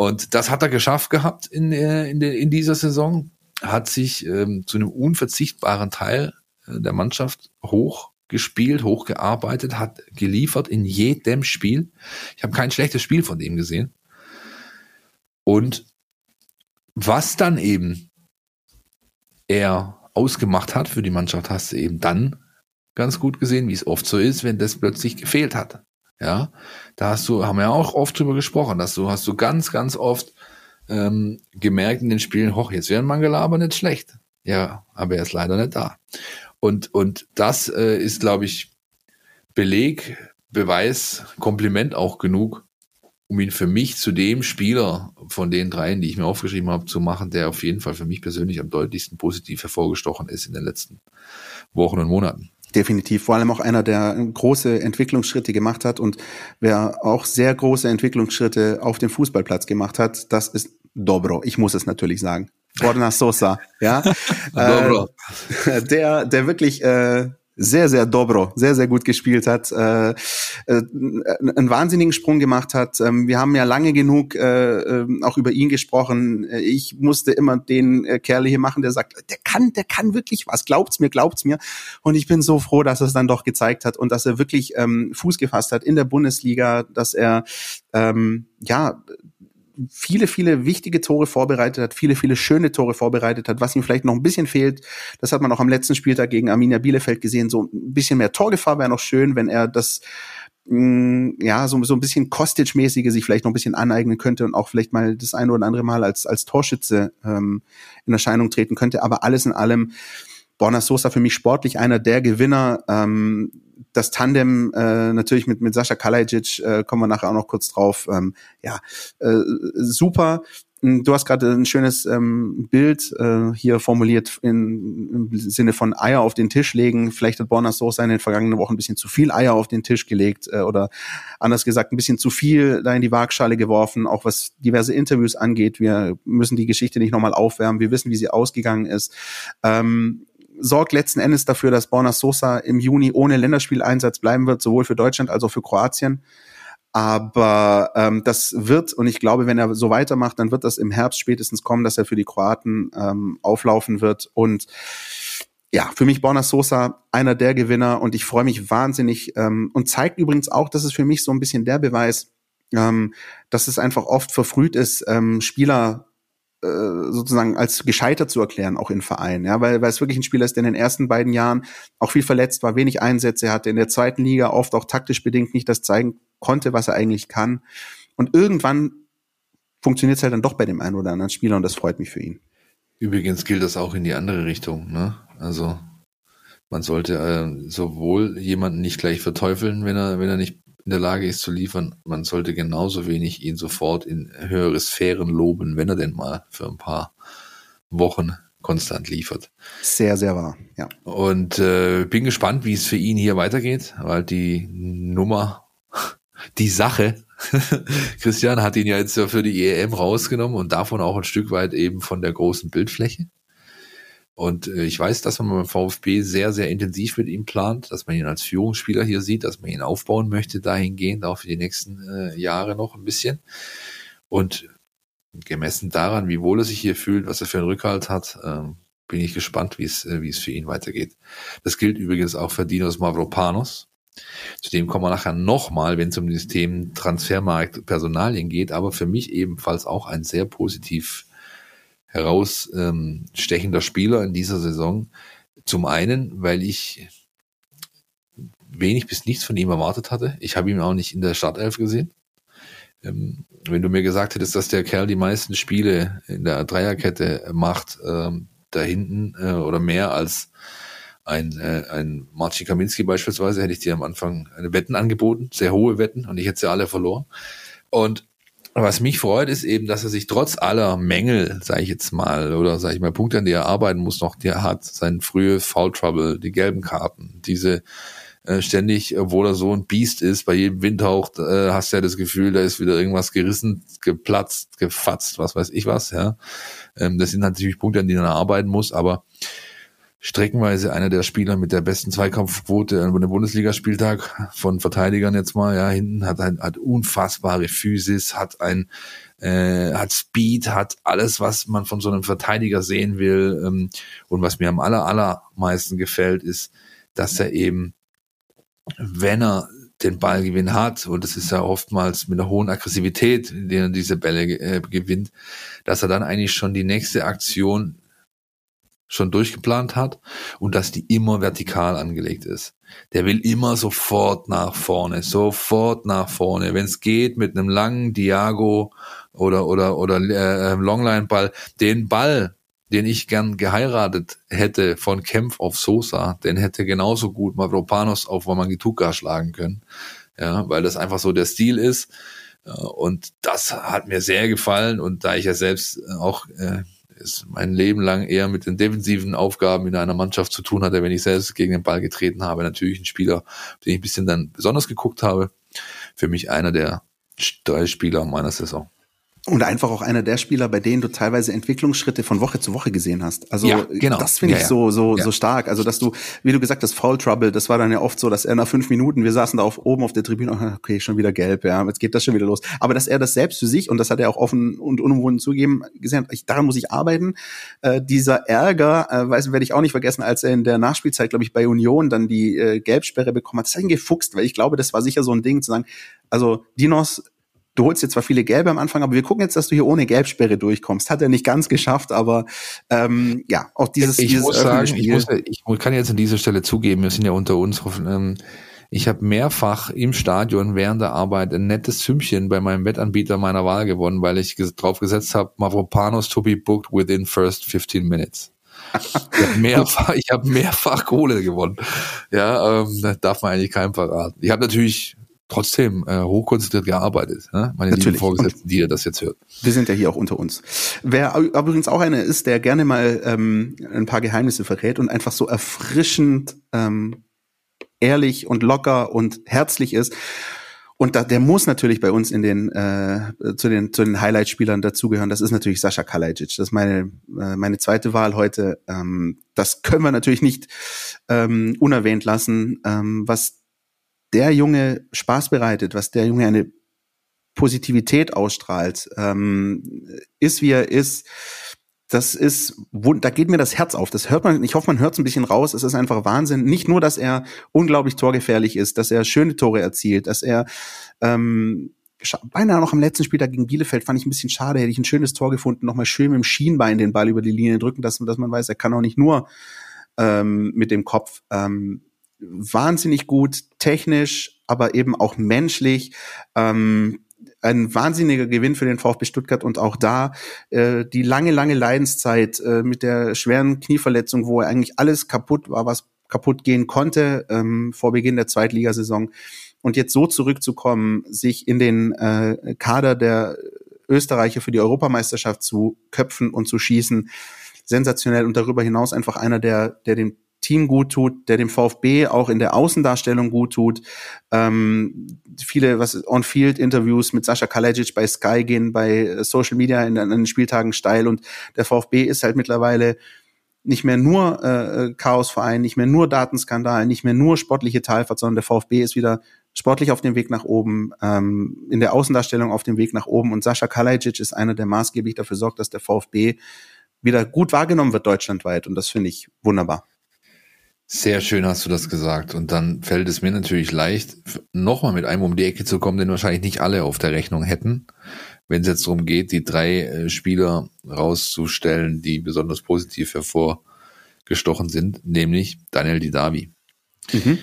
[SPEAKER 3] und das hat er geschafft gehabt in, äh, in, in dieser Saison, hat sich ähm, zu einem unverzichtbaren Teil äh, der Mannschaft hochgespielt, hochgearbeitet, hat geliefert in jedem Spiel. Ich habe kein schlechtes Spiel von dem gesehen. Und was dann eben er ausgemacht hat für die Mannschaft, hast du eben dann ganz gut gesehen, wie es oft so ist, wenn das plötzlich gefehlt hat. Ja, da hast du, haben wir ja auch oft drüber gesprochen, dass du, hast du ganz, ganz oft ähm, gemerkt in den Spielen, hoch, jetzt wäre Mangala aber nicht schlecht. Ja, aber er ist leider nicht da. Und, und das äh, ist, glaube ich, Beleg, Beweis, Kompliment auch genug, um ihn für mich zu dem Spieler von den dreien, die ich mir aufgeschrieben habe, zu machen, der auf jeden Fall für mich persönlich am deutlichsten positiv hervorgestochen ist in den letzten Wochen und Monaten.
[SPEAKER 2] Definitiv, vor allem auch einer, der große Entwicklungsschritte gemacht hat und wer auch sehr große Entwicklungsschritte auf dem Fußballplatz gemacht hat, das ist Dobro. Ich muss es natürlich sagen. Borna Sosa, ja, äh, der, der wirklich äh, sehr, sehr dobro, sehr, sehr gut gespielt hat, äh, äh, einen wahnsinnigen Sprung gemacht hat. Ähm, wir haben ja lange genug äh, äh, auch über ihn gesprochen. Ich musste immer den äh, Kerl hier machen, der sagt, der kann, der kann wirklich was, glaubt's mir, glaubt's mir. Und ich bin so froh, dass er es dann doch gezeigt hat und dass er wirklich ähm, Fuß gefasst hat in der Bundesliga, dass er ähm, ja viele, viele wichtige Tore vorbereitet hat, viele, viele schöne Tore vorbereitet hat. Was ihm vielleicht noch ein bisschen fehlt, das hat man auch am letzten Spieltag gegen Arminia Bielefeld gesehen, so ein bisschen mehr Torgefahr wäre noch schön, wenn er das mm, ja, so, so ein bisschen Kostic-mäßige sich vielleicht noch ein bisschen aneignen könnte und auch vielleicht mal das eine oder andere Mal als, als Torschütze ähm, in Erscheinung treten könnte. Aber alles in allem, Borna Sosa für mich sportlich einer der Gewinner. Ähm, das Tandem äh, natürlich mit mit Sascha Kalajic äh, kommen wir nachher auch noch kurz drauf. Ähm, ja, äh, super. Hm, du hast gerade ein schönes ähm, Bild äh, hier formuliert in, im Sinne von Eier auf den Tisch legen. Vielleicht hat Borna Sosa in den vergangenen Wochen ein bisschen zu viel Eier auf den Tisch gelegt äh, oder anders gesagt ein bisschen zu viel da in die Waagschale geworfen, auch was diverse Interviews angeht. Wir müssen die Geschichte nicht nochmal aufwärmen. Wir wissen, wie sie ausgegangen ist. Ähm, sorgt letzten Endes dafür, dass Borna Sosa im Juni ohne Länderspieleinsatz bleiben wird, sowohl für Deutschland als auch für Kroatien. Aber ähm, das wird, und ich glaube, wenn er so weitermacht, dann wird das im Herbst spätestens kommen, dass er für die Kroaten ähm, auflaufen wird. Und ja, für mich Borna Sosa einer der Gewinner und ich freue mich wahnsinnig ähm, und zeigt übrigens auch, dass es für mich so ein bisschen der Beweis, ähm, dass es einfach oft verfrüht ist, ähm, Spieler sozusagen als gescheitert zu erklären, auch in Vereinen, ja, weil, weil es wirklich ein Spieler ist, der in den ersten beiden Jahren auch viel verletzt war, wenig Einsätze hatte, in der zweiten Liga oft auch taktisch bedingt nicht das zeigen konnte, was er eigentlich kann. Und irgendwann funktioniert es halt dann doch bei dem einen oder anderen Spieler und das freut mich für ihn.
[SPEAKER 3] Übrigens gilt das auch in die andere Richtung, ne? Also man sollte äh, sowohl jemanden nicht gleich verteufeln, wenn er, wenn er nicht in der Lage ist zu liefern. Man sollte genauso wenig ihn sofort in höhere Sphären loben, wenn er denn mal für ein paar Wochen konstant liefert.
[SPEAKER 2] Sehr, sehr wahr, ja.
[SPEAKER 3] Und äh, bin gespannt, wie es für ihn hier weitergeht, weil die Nummer, die Sache, Christian hat ihn ja jetzt für die EM rausgenommen und davon auch ein Stück weit eben von der großen Bildfläche. Und äh, ich weiß, dass man beim VfB sehr, sehr intensiv mit ihm plant, dass man ihn als Führungsspieler hier sieht, dass man ihn aufbauen möchte dahingehend, auch für die nächsten äh, Jahre noch ein bisschen. Und gemessen daran, wie wohl er sich hier fühlt, was er für einen Rückhalt hat, äh, bin ich gespannt, wie es, äh, wie es für ihn weitergeht. Das gilt übrigens auch für Dinos Mavropanos. Zu dem kommen wir nachher nochmal, wenn es um das Thema Transfermarkt Personalien geht, aber für mich ebenfalls auch ein sehr positiv herausstechender ähm, Spieler in dieser Saison. Zum einen, weil ich wenig bis nichts von ihm erwartet hatte. Ich habe ihn auch nicht in der Startelf gesehen. Ähm, wenn du mir gesagt hättest, dass der Kerl die meisten Spiele in der Dreierkette macht, ähm, da hinten äh, oder mehr als ein, äh, ein Marcin Kaminski beispielsweise, hätte ich dir am Anfang eine Wetten angeboten, sehr hohe Wetten, und ich hätte sie alle verloren. Und was mich freut, ist eben, dass er sich trotz aller Mängel, sage ich jetzt mal, oder sage ich mal, Punkte, an die er arbeiten muss, noch, der hat sein frühes Foul Trouble, die gelben Karten, diese äh, ständig, obwohl er so ein Biest ist, bei jedem Windhauch äh, hast du ja das Gefühl, da ist wieder irgendwas gerissen, geplatzt, gefatzt, was weiß ich was, ja. Ähm, das sind natürlich Punkte, an denen er arbeiten muss, aber streckenweise einer der Spieler mit der besten Zweikampfquote über den Bundesligaspieltag von Verteidigern jetzt mal, ja, hinten hat ein, hat unfassbare Physis, hat ein, äh, hat Speed, hat alles, was man von so einem Verteidiger sehen will. Ähm, und was mir am aller, allermeisten gefällt, ist, dass er eben, wenn er den Ballgewinn hat, und das ist ja oftmals mit einer hohen Aggressivität, in der er diese Bälle äh, gewinnt, dass er dann eigentlich schon die nächste Aktion schon durchgeplant hat und dass die immer vertikal angelegt ist. Der will immer sofort nach vorne, sofort nach vorne. Wenn es geht mit einem langen Diago oder oder oder äh, Longline Ball, den Ball, den ich gern geheiratet hätte von Kempf auf Sosa, den hätte genauso gut Mavropanos auf Wamangituka schlagen können. Ja, weil das einfach so der Stil ist. Und das hat mir sehr gefallen. Und da ich ja selbst auch äh, es mein Leben lang eher mit den defensiven Aufgaben in einer Mannschaft zu tun hatte, wenn ich selbst gegen den Ball getreten habe, natürlich ein Spieler, den ich ein bisschen dann besonders geguckt habe. Für mich einer der drei Spieler meiner Saison.
[SPEAKER 2] Und einfach auch einer der Spieler, bei denen du teilweise Entwicklungsschritte von Woche zu Woche gesehen hast. Also ja, genau. das finde ich ja, so so ja. so stark. Also dass du, wie du gesagt hast, Foul Trouble, das war dann ja oft so, dass er nach fünf Minuten, wir saßen da auf, oben auf der Tribüne, okay, schon wieder gelb, ja, jetzt geht das schon wieder los. Aber dass er das selbst für sich und das hat er auch offen und unumwunden zugeben gesehen, ich, daran muss ich arbeiten. Äh, dieser Ärger, äh, weiß werde ich auch nicht vergessen, als er in der Nachspielzeit, glaube ich, bei Union dann die äh, Gelbsperre bekommen hat. Das hat ihn gefuchst, weil ich glaube, das war sicher so ein Ding zu sagen. Also Dinos du holst jetzt zwar viele Gelbe am Anfang, aber wir gucken jetzt, dass du hier ohne Gelbsperre durchkommst. Hat er nicht ganz geschafft, aber ähm, ja, auch dieses,
[SPEAKER 3] ich
[SPEAKER 2] dieses
[SPEAKER 3] muss sagen, ich, muss, ich kann jetzt an dieser Stelle zugeben, wir sind ja unter uns. Ähm, ich habe mehrfach im Stadion während der Arbeit ein nettes Sümmchen bei meinem Wettanbieter meiner Wahl gewonnen, weil ich drauf gesetzt habe, Mavropanos to be booked within first 15 minutes. ich habe mehrfach, ich hab mehrfach Kohle gewonnen. Ja, ähm, das darf man eigentlich keinem verraten. Ich habe natürlich trotzdem äh, hochkonzentriert gearbeitet. Ne? Meine Natürlich. lieben Vorgesetzten, die ihr das jetzt hört.
[SPEAKER 2] Wir sind ja hier auch unter uns. Wer übrigens auch einer ist, der gerne mal ähm, ein paar Geheimnisse verrät und einfach so erfrischend ähm, ehrlich und locker und herzlich ist. Und da, der muss natürlich bei uns in den äh, zu den zu den Highlight-Spielern dazugehören. Das ist natürlich Sascha Kalajic. Das ist meine äh, meine zweite Wahl heute. Ähm, das können wir natürlich nicht ähm, unerwähnt lassen, ähm, was der Junge Spaß bereitet, was der Junge eine Positivität ausstrahlt, ähm, ist wie er ist, das ist, da geht mir das Herz auf. Das hört man, ich hoffe, man hört es ein bisschen raus. Es ist einfach Wahnsinn. Nicht nur, dass er unglaublich torgefährlich ist, dass er schöne Tore erzielt, dass er ähm, beinahe noch am letzten Spieltag gegen Bielefeld fand ich ein bisschen schade, hätte ich ein schönes Tor gefunden, nochmal schön mit dem Schienbein den Ball über die Linie drücken, dass, dass man weiß, er kann auch nicht nur ähm, mit dem Kopf. Ähm, wahnsinnig gut, technisch, aber eben auch menschlich. Ähm, ein wahnsinniger Gewinn für den VfB Stuttgart und auch da äh, die lange, lange Leidenszeit äh, mit der schweren Knieverletzung, wo er eigentlich alles kaputt war, was kaputt gehen konnte ähm, vor Beginn der Zweitligasaison. Und jetzt so zurückzukommen, sich in den äh, Kader der Österreicher für die Europameisterschaft zu köpfen und zu schießen, sensationell und darüber hinaus einfach einer, der, der den Team gut tut, der dem VfB auch in der Außendarstellung gut tut. Ähm, viele was On-Field-Interviews mit Sascha Kalajic bei Sky gehen, bei Social Media in, in den Spieltagen steil und der VfB ist halt mittlerweile nicht mehr nur äh, Chaosverein, nicht mehr nur Datenskandal, nicht mehr nur sportliche Talfahrt, sondern der VfB ist wieder sportlich auf dem Weg nach oben, ähm, in der Außendarstellung auf dem Weg nach oben und Sascha Kalajic ist einer, der maßgeblich dafür sorgt, dass der VfB wieder gut wahrgenommen wird deutschlandweit und das finde ich wunderbar.
[SPEAKER 3] Sehr schön hast du das gesagt. Und dann fällt es mir natürlich leicht, nochmal mit einem um die Ecke zu kommen, den wahrscheinlich nicht alle auf der Rechnung hätten, wenn es jetzt darum geht, die drei äh, Spieler rauszustellen, die besonders positiv hervorgestochen sind, nämlich Daniel Didavi. Mhm.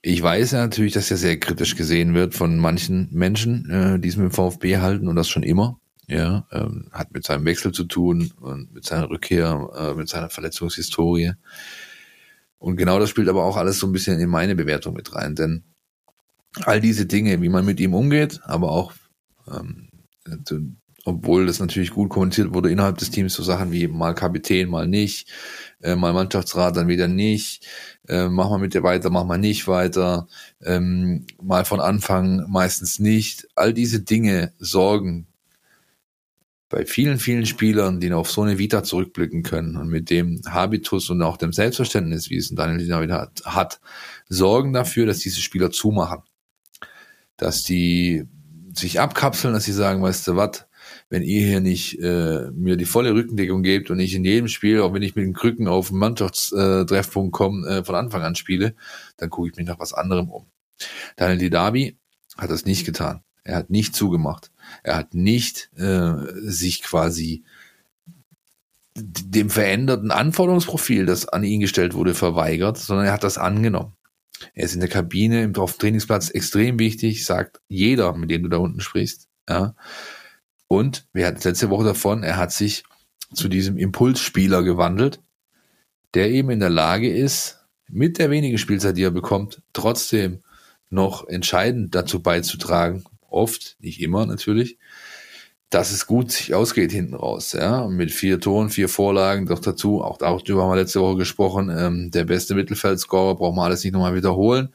[SPEAKER 3] Ich weiß ja natürlich, dass er sehr kritisch gesehen wird von manchen Menschen, äh, die es mit dem VfB halten und das schon immer. Ja, ähm, hat mit seinem Wechsel zu tun und mit seiner Rückkehr, äh, mit seiner Verletzungshistorie. Und genau das spielt aber auch alles so ein bisschen in meine Bewertung mit rein, denn all diese Dinge, wie man mit ihm umgeht, aber auch, ähm, obwohl das natürlich gut kommuniziert wurde innerhalb des Teams, so Sachen wie mal Kapitän, mal nicht, äh, mal Mannschaftsrat, dann wieder nicht, äh, mach mal mit dir weiter, mach mal nicht weiter, ähm, mal von Anfang meistens nicht. All diese Dinge sorgen bei vielen, vielen Spielern, die auf so eine Vita zurückblicken können und mit dem Habitus und auch dem Selbstverständnis, wie es Daniel Dinavid hat, hat, sorgen dafür, dass diese Spieler zumachen. Dass die sich abkapseln, dass sie sagen, weißt du was, wenn ihr hier nicht äh, mir die volle Rückendeckung gebt und ich in jedem Spiel, auch wenn ich mit den Krücken auf den Mannschaftstreffpunkt komme, äh, von Anfang an spiele, dann gucke ich mich nach was anderem um. Daniel Didavi hat das nicht getan. Er hat nicht zugemacht. Er hat nicht äh, sich quasi dem veränderten Anforderungsprofil, das an ihn gestellt wurde, verweigert, sondern er hat das angenommen. Er ist in der Kabine, im Trainingsplatz extrem wichtig, sagt jeder, mit dem du da unten sprichst. Ja. Und wir hatten letzte Woche davon, er hat sich zu diesem Impulsspieler gewandelt, der eben in der Lage ist, mit der wenigen Spielzeit, die er bekommt, trotzdem noch entscheidend dazu beizutragen, oft, nicht immer natürlich, dass es gut sich ausgeht hinten raus, ja, mit vier Toren, vier Vorlagen, doch dazu, auch darüber haben wir letzte Woche gesprochen, ähm, der beste Mittelfeldscorer, braucht man alles nicht nochmal wiederholen.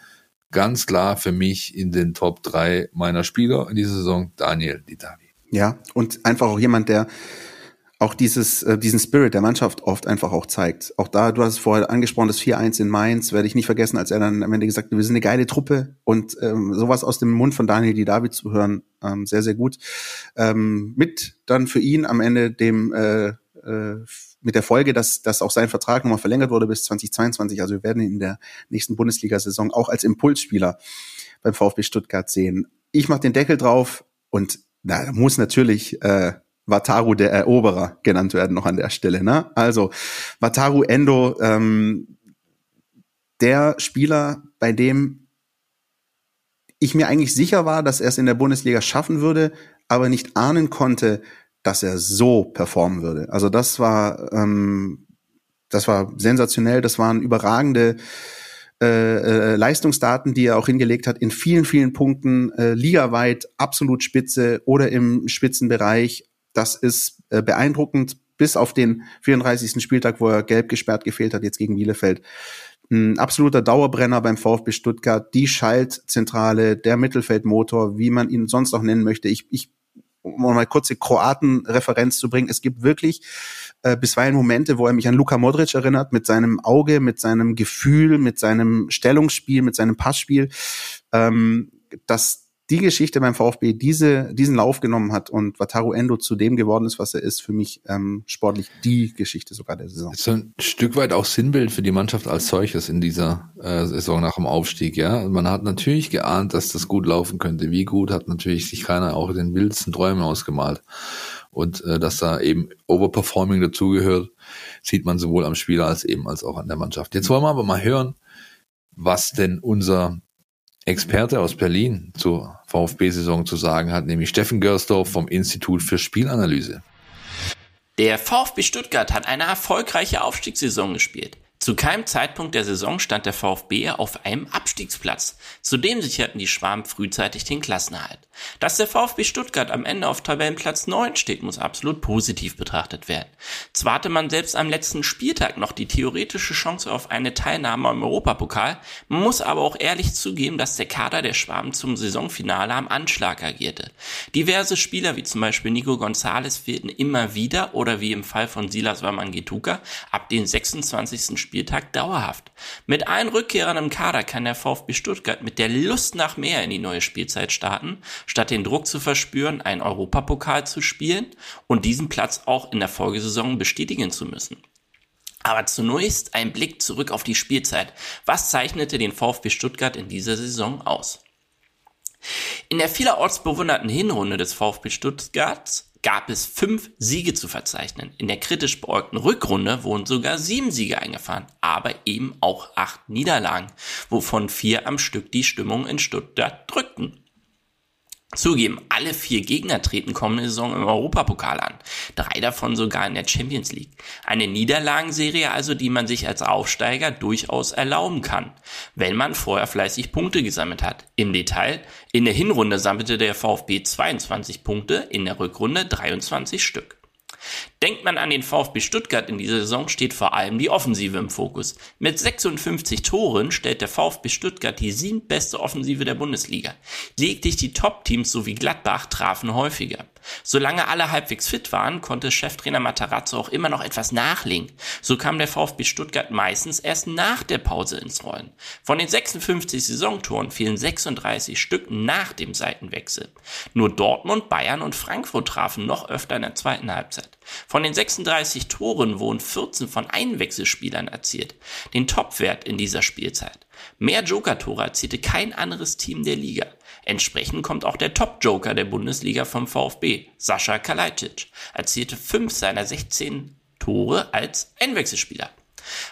[SPEAKER 3] Ganz klar für mich in den Top drei meiner Spieler in dieser Saison, Daniel Ditavi.
[SPEAKER 2] Ja, und einfach auch jemand, der auch dieses, äh, diesen Spirit der Mannschaft oft einfach auch zeigt. Auch da, du hast es vorher angesprochen, das 4-1 in Mainz, werde ich nicht vergessen, als er dann am Ende gesagt hat, wir sind eine geile Truppe und ähm, sowas aus dem Mund von Daniel Di David zu hören, ähm, sehr, sehr gut. Ähm, mit dann für ihn am Ende dem äh, äh, mit der Folge, dass, dass auch sein Vertrag nochmal verlängert wurde bis 2022. Also wir werden ihn in der nächsten Bundesliga-Saison auch als Impulsspieler beim VfB Stuttgart sehen. Ich mache den Deckel drauf und da muss natürlich äh, Wataru der Eroberer genannt werden noch an der Stelle. Ne? Also Wataru Endo, ähm, der Spieler, bei dem ich mir eigentlich sicher war, dass er es in der Bundesliga schaffen würde, aber nicht ahnen konnte, dass er so performen würde. Also das war, ähm, das war sensationell, das waren überragende äh, äh, Leistungsdaten, die er auch hingelegt hat, in vielen, vielen Punkten, äh, ligaweit, absolut spitze oder im Spitzenbereich. Das ist äh, beeindruckend, bis auf den 34. Spieltag, wo er gelb gesperrt gefehlt hat, jetzt gegen Bielefeld. Ein absoluter Dauerbrenner beim VfB Stuttgart, die Schaltzentrale, der Mittelfeldmotor, wie man ihn sonst auch nennen möchte. Ich, ich um mal kurze Kroaten-Referenz zu bringen, es gibt wirklich äh, bisweilen Momente, wo er mich an Luka Modric erinnert, mit seinem Auge, mit seinem Gefühl, mit seinem Stellungsspiel, mit seinem Passspiel. Ähm, dass die Geschichte beim VfB diese, diesen Lauf genommen hat und Wataru Endo zu dem geworden ist, was er ist, für mich ähm, sportlich die Geschichte sogar der Saison.
[SPEAKER 3] So ein Stück weit auch Sinnbild für die Mannschaft als solches in dieser äh, Saison nach dem Aufstieg, ja. Man hat natürlich geahnt, dass das gut laufen könnte. Wie gut hat natürlich sich keiner auch in den wildesten Träumen ausgemalt. Und äh, dass da eben Overperforming dazugehört, sieht man sowohl am Spieler als eben als auch an der Mannschaft. Jetzt wollen wir aber mal hören, was denn unser Experte aus Berlin zur VfB-Saison zu sagen hat, nämlich Steffen Görsdorf vom Institut für Spielanalyse.
[SPEAKER 4] Der VfB Stuttgart hat eine erfolgreiche Aufstiegssaison gespielt. Zu keinem Zeitpunkt der Saison stand der VfB auf einem Abstiegsplatz. Zudem sicherten die Schwarm frühzeitig den Klassenerhalt. Dass der VfB Stuttgart am Ende auf Tabellenplatz 9 steht, muss absolut positiv betrachtet werden. Zwar hatte man selbst am letzten Spieltag noch die theoretische Chance auf eine Teilnahme am Europapokal, muss aber auch ehrlich zugeben, dass der Kader der Schwaben zum Saisonfinale am Anschlag agierte. Diverse Spieler wie zum Beispiel Nico Gonzalez fehlten immer wieder oder wie im Fall von Silas Wamangituka ab den 26. Spieltag dauerhaft. Mit allen Rückkehrern im Kader kann der VfB Stuttgart mit der Lust nach mehr in die neue Spielzeit starten, statt den Druck zu verspüren, einen Europapokal zu spielen und diesen Platz auch in der Folgesaison bestätigen zu müssen. Aber zunächst ein Blick zurück auf die Spielzeit. Was zeichnete den VfB Stuttgart in dieser Saison aus? In der vielerorts bewunderten Hinrunde des VfB Stuttgarts gab es fünf Siege zu verzeichnen. In der kritisch beäugten Rückrunde wurden sogar sieben Siege eingefahren, aber eben auch acht Niederlagen, wovon vier am Stück die Stimmung in Stuttgart drückten. Zugeben, alle vier Gegner treten kommende Saison im Europapokal an. Drei davon sogar in der Champions League. Eine Niederlagenserie also, die man sich als Aufsteiger durchaus erlauben kann, wenn man vorher fleißig Punkte gesammelt hat. Im Detail, in der Hinrunde sammelte der VfB 22 Punkte, in der Rückrunde 23 Stück. Denkt man an den VfB Stuttgart in dieser Saison, steht vor allem die Offensive im Fokus. Mit 56 Toren stellt der VfB Stuttgart die siebtbeste Offensive der Bundesliga. Lediglich die Top-Teams sowie Gladbach trafen häufiger. Solange alle halbwegs fit waren, konnte Cheftrainer Matarazzo auch immer noch etwas nachlegen. So kam der VfB Stuttgart meistens erst nach der Pause ins Rollen. Von den 56 Saisontoren fielen 36 Stück nach dem Seitenwechsel. Nur Dortmund, Bayern und Frankfurt trafen noch öfter in der zweiten Halbzeit. Von den 36 Toren wurden 14 von Einwechselspielern erzielt. Den Topwert in dieser Spielzeit. Mehr Joker-Tore erzielte kein anderes Team der Liga. Entsprechend kommt auch der Top-Joker der Bundesliga vom VfB, Sascha Kalajdzic, erzielte fünf seiner 16 Tore als Einwechselspieler.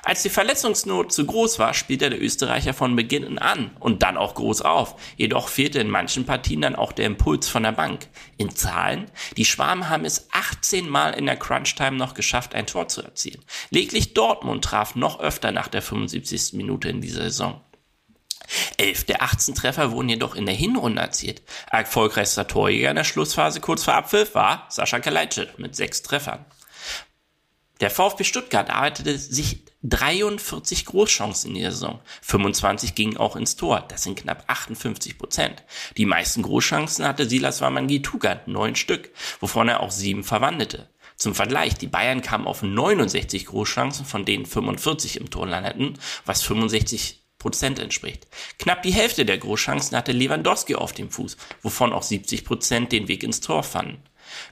[SPEAKER 4] Als die Verletzungsnot zu groß war, spielte der Österreicher von Beginn an und dann auch groß auf. Jedoch fehlte in manchen Partien dann auch der Impuls von der Bank. In Zahlen, die Schwaben haben es 18 Mal in der Crunch-Time noch geschafft, ein Tor zu erzielen. Lediglich Dortmund traf noch öfter nach der 75. Minute in dieser Saison. Elf der 18 Treffer wurden jedoch in der Hinrunde erzielt. Erfolgreichster Torjäger in der Schlussphase kurz vor Abpfiff war Sascha Kalajdzic mit sechs Treffern. Der VfB Stuttgart arbeitete sich 43 Großchancen in der Saison. 25 gingen auch ins Tor. Das sind knapp 58 Prozent. Die meisten Großchancen hatte Silas Wamangituka, neun Stück, wovon er auch sieben verwandelte. Zum Vergleich, die Bayern kamen auf 69 Großchancen, von denen 45 im Tor landeten, was 65 Prozent entspricht. Knapp die Hälfte der Großchancen hatte Lewandowski auf dem Fuß, wovon auch 70 Prozent den Weg ins Tor fanden.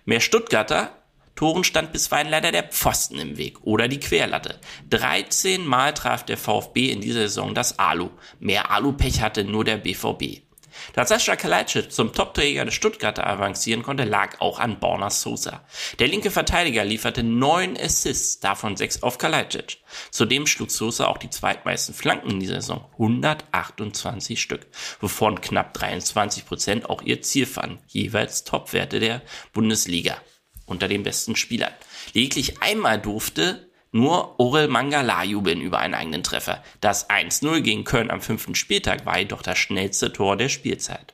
[SPEAKER 4] Mehr Stuttgarter Toren stand bisweilen leider der Pfosten im Weg oder die Querlatte. 13 Mal traf der VfB in dieser Saison das Alu. Mehr Alu-Pech hatte nur der BVB. Dass Sascha Kalajdzic zum Topträger des Stuttgarter avancieren konnte, lag auch an Borna Sosa. Der linke Verteidiger lieferte neun Assists, davon sechs auf Kalajdzic. Zudem schlug Sosa auch die zweitmeisten Flanken in dieser Saison, 128 Stück, wovon knapp 23 Prozent auch ihr Ziel fanden, jeweils Topwerte der Bundesliga unter den besten Spielern. Lediglich einmal durfte nur Orel Mangala jubeln über einen eigenen Treffer. Das 1-0 gegen Köln am fünften Spieltag war jedoch das schnellste Tor der Spielzeit.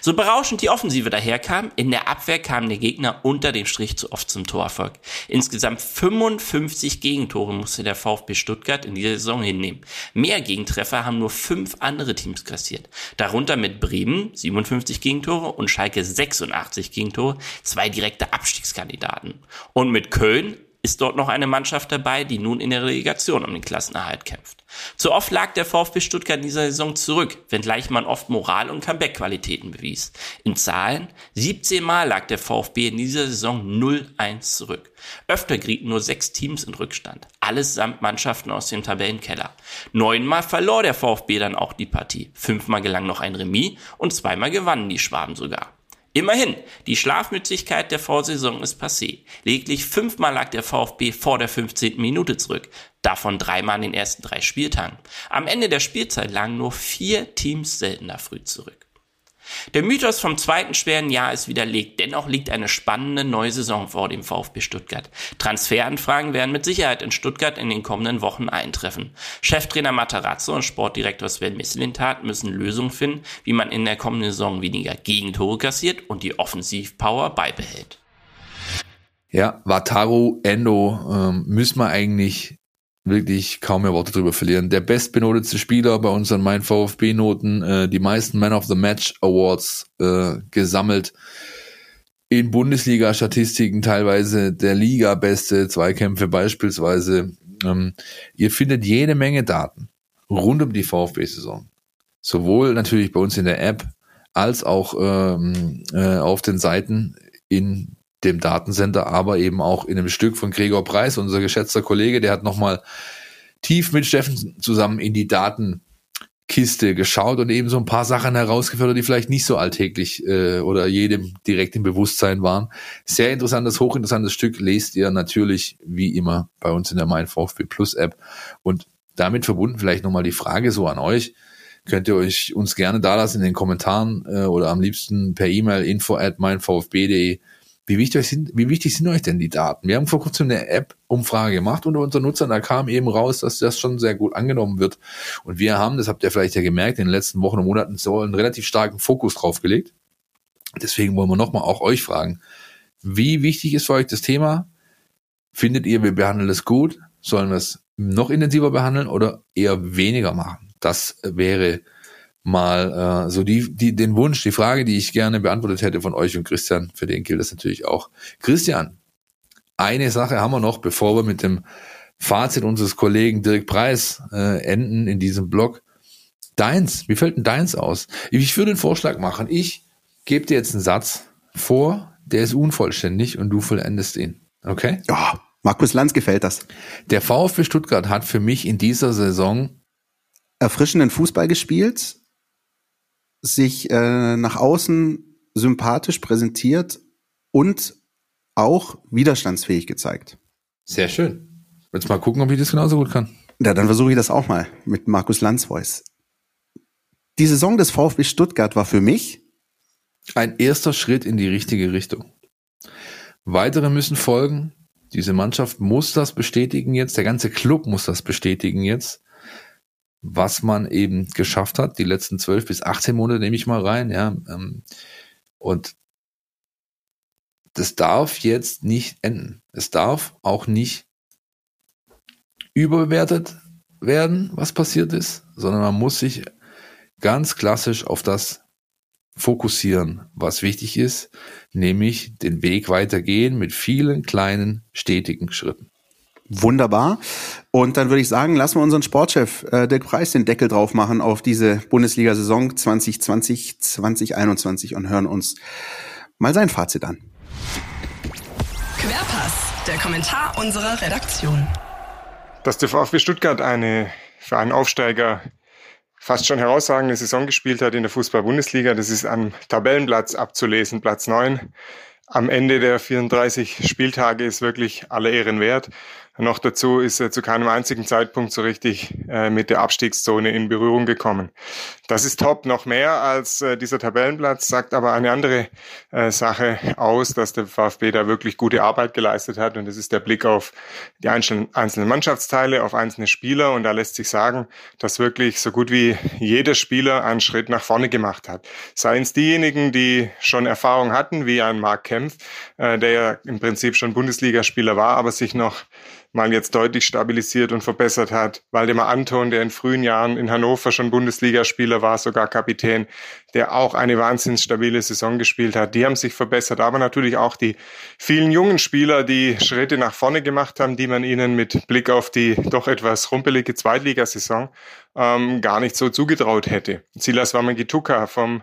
[SPEAKER 4] So berauschend die Offensive daherkam, in der Abwehr kamen die Gegner unter dem Strich zu oft zum Torerfolg. Insgesamt 55 Gegentore musste der VfB Stuttgart in dieser Saison hinnehmen. Mehr Gegentreffer haben nur fünf andere Teams kassiert. Darunter mit Bremen 57 Gegentore und Schalke 86 Gegentore, zwei direkte Abstiegskandidaten. Und mit Köln ist dort noch eine Mannschaft dabei, die nun in der Relegation um den Klassenerhalt kämpft. Zu oft lag der VfB Stuttgart in dieser Saison zurück, wenngleich man oft Moral- und Comeback-Qualitäten bewies. In Zahlen, 17 Mal lag der VfB in dieser Saison 0-1 zurück. Öfter gerieten nur sechs Teams in Rückstand, allesamt Mannschaften aus dem Tabellenkeller. Neunmal verlor der VfB dann auch die Partie, fünfmal gelang noch ein Remis und zweimal gewannen die Schwaben sogar. Immerhin, die Schlafmützigkeit der Vorsaison ist passé. Lediglich fünfmal lag der VfB vor der 15. Minute zurück, davon dreimal in den ersten drei Spieltagen. Am Ende der Spielzeit lagen nur vier Teams seltener früh zurück. Der Mythos vom zweiten schweren Jahr ist widerlegt, dennoch liegt eine spannende neue Saison vor dem VfB Stuttgart. Transferanfragen werden mit Sicherheit in Stuttgart in den kommenden Wochen eintreffen. Cheftrainer Matarazzo und Sportdirektor Sven Misselintat müssen Lösungen finden, wie man in der kommenden Saison weniger Gegentore kassiert und die Offensivpower beibehält.
[SPEAKER 3] Ja, Wataru Endo ähm, müssen wir eigentlich wirklich kaum mehr Worte drüber verlieren. Der bestbenotete Spieler bei unseren Mein VfB-Noten, äh, die meisten Man of the Match Awards äh, gesammelt. In Bundesliga-Statistiken teilweise der Liga-beste Zweikämpfe beispielsweise. Ähm, ihr findet jede Menge Daten rund um die VfB-Saison. Sowohl natürlich bei uns in der App als auch ähm, äh, auf den Seiten in dem Datencenter, aber eben auch in einem Stück von Gregor Preis, unser geschätzter Kollege, der hat nochmal tief mit Steffen zusammen in die Datenkiste geschaut und eben so ein paar Sachen herausgefördert, die vielleicht nicht so alltäglich äh, oder jedem direkt im Bewusstsein waren. Sehr interessantes, hochinteressantes Stück lest ihr natürlich wie immer bei uns in der Mein VfB Plus App und damit verbunden vielleicht nochmal die Frage so an euch. Könnt ihr euch uns gerne da lassen in den Kommentaren äh, oder am liebsten per E-Mail info at meinvfb.de wie wichtig, sind, wie wichtig sind euch denn die Daten? Wir haben vor kurzem eine App-Umfrage gemacht unter unseren Nutzern, da kam eben raus, dass das schon sehr gut angenommen wird. Und wir haben, das habt ihr vielleicht ja gemerkt, in den letzten Wochen und Monaten so einen relativ starken Fokus drauf gelegt. Deswegen wollen wir nochmal auch euch fragen, wie wichtig ist für euch das Thema? Findet ihr, wir behandeln es gut? Sollen wir es noch intensiver behandeln oder eher weniger machen? Das wäre mal äh, so die, die, den Wunsch, die Frage, die ich gerne beantwortet hätte von euch und Christian, für den gilt das natürlich auch. Christian, eine Sache haben wir noch, bevor wir mit dem Fazit unseres Kollegen Dirk Preis äh, enden in diesem Blog. Deins, wie fällt denn deins aus? Ich würde einen Vorschlag machen. Ich gebe dir jetzt einen Satz vor, der ist unvollständig und du vollendest ihn. Okay?
[SPEAKER 2] Ja, Markus Lanz gefällt das.
[SPEAKER 3] Der VfB Stuttgart hat für mich in dieser Saison
[SPEAKER 2] erfrischenden Fußball gespielt, sich äh, nach außen sympathisch präsentiert und auch widerstandsfähig gezeigt.
[SPEAKER 3] Sehr schön. Jetzt mal gucken, ob ich das genauso gut kann.
[SPEAKER 2] Ja, dann versuche ich das auch mal mit Markus Lanz Voice. Die Saison des VfB Stuttgart war für mich
[SPEAKER 3] ein erster Schritt in die richtige Richtung. Weitere müssen folgen. Diese Mannschaft muss das bestätigen jetzt. Der ganze Club muss das bestätigen jetzt. Was man eben geschafft hat, die letzten zwölf bis 18 Monate nehme ich mal rein, ja. Ähm, und das darf jetzt nicht enden. Es darf auch nicht überbewertet werden, was passiert ist, sondern man muss sich ganz klassisch auf das fokussieren, was wichtig ist, nämlich den Weg weitergehen mit vielen kleinen, stetigen Schritten.
[SPEAKER 2] Wunderbar. Und dann würde ich sagen, lassen wir unseren Sportchef äh, Dirk Preis den Deckel drauf machen auf diese Bundesliga-Saison 2020, 2021 und hören uns mal sein Fazit an.
[SPEAKER 1] Querpass, der Kommentar unserer Redaktion.
[SPEAKER 5] Dass der VfB Stuttgart eine für einen Aufsteiger fast schon herausragende Saison gespielt hat in der Fußball-Bundesliga, das ist am Tabellenplatz abzulesen, Platz 9. Am Ende der 34 Spieltage ist wirklich alle Ehren wert. Noch dazu ist er zu keinem einzigen Zeitpunkt so richtig äh, mit der Abstiegszone in Berührung gekommen. Das ist top, noch mehr als äh, dieser Tabellenplatz, sagt aber eine andere äh, Sache aus, dass der VfB da wirklich gute Arbeit geleistet hat. Und das ist der Blick auf die einzelnen, Mannschaftsteile, auf einzelne Spieler. Und da lässt sich sagen, dass wirklich so gut wie jeder Spieler einen Schritt nach vorne gemacht hat. Seien es diejenigen, die schon Erfahrung hatten, wie ein Mark Kempf, äh, der ja im Prinzip schon Bundesligaspieler war, aber sich noch mal jetzt deutlich stabilisiert und verbessert hat. Waldemar Anton, der in frühen Jahren in Hannover schon Bundesligaspieler war, sogar Kapitän, der auch eine wahnsinnig stabile Saison gespielt hat. Die haben sich verbessert, aber natürlich auch die vielen jungen Spieler, die Schritte nach vorne gemacht haben, die man ihnen mit Blick auf die doch etwas rumpelige Zweitligasaison ähm, gar nicht so zugetraut hätte. Silas Wamangituka vom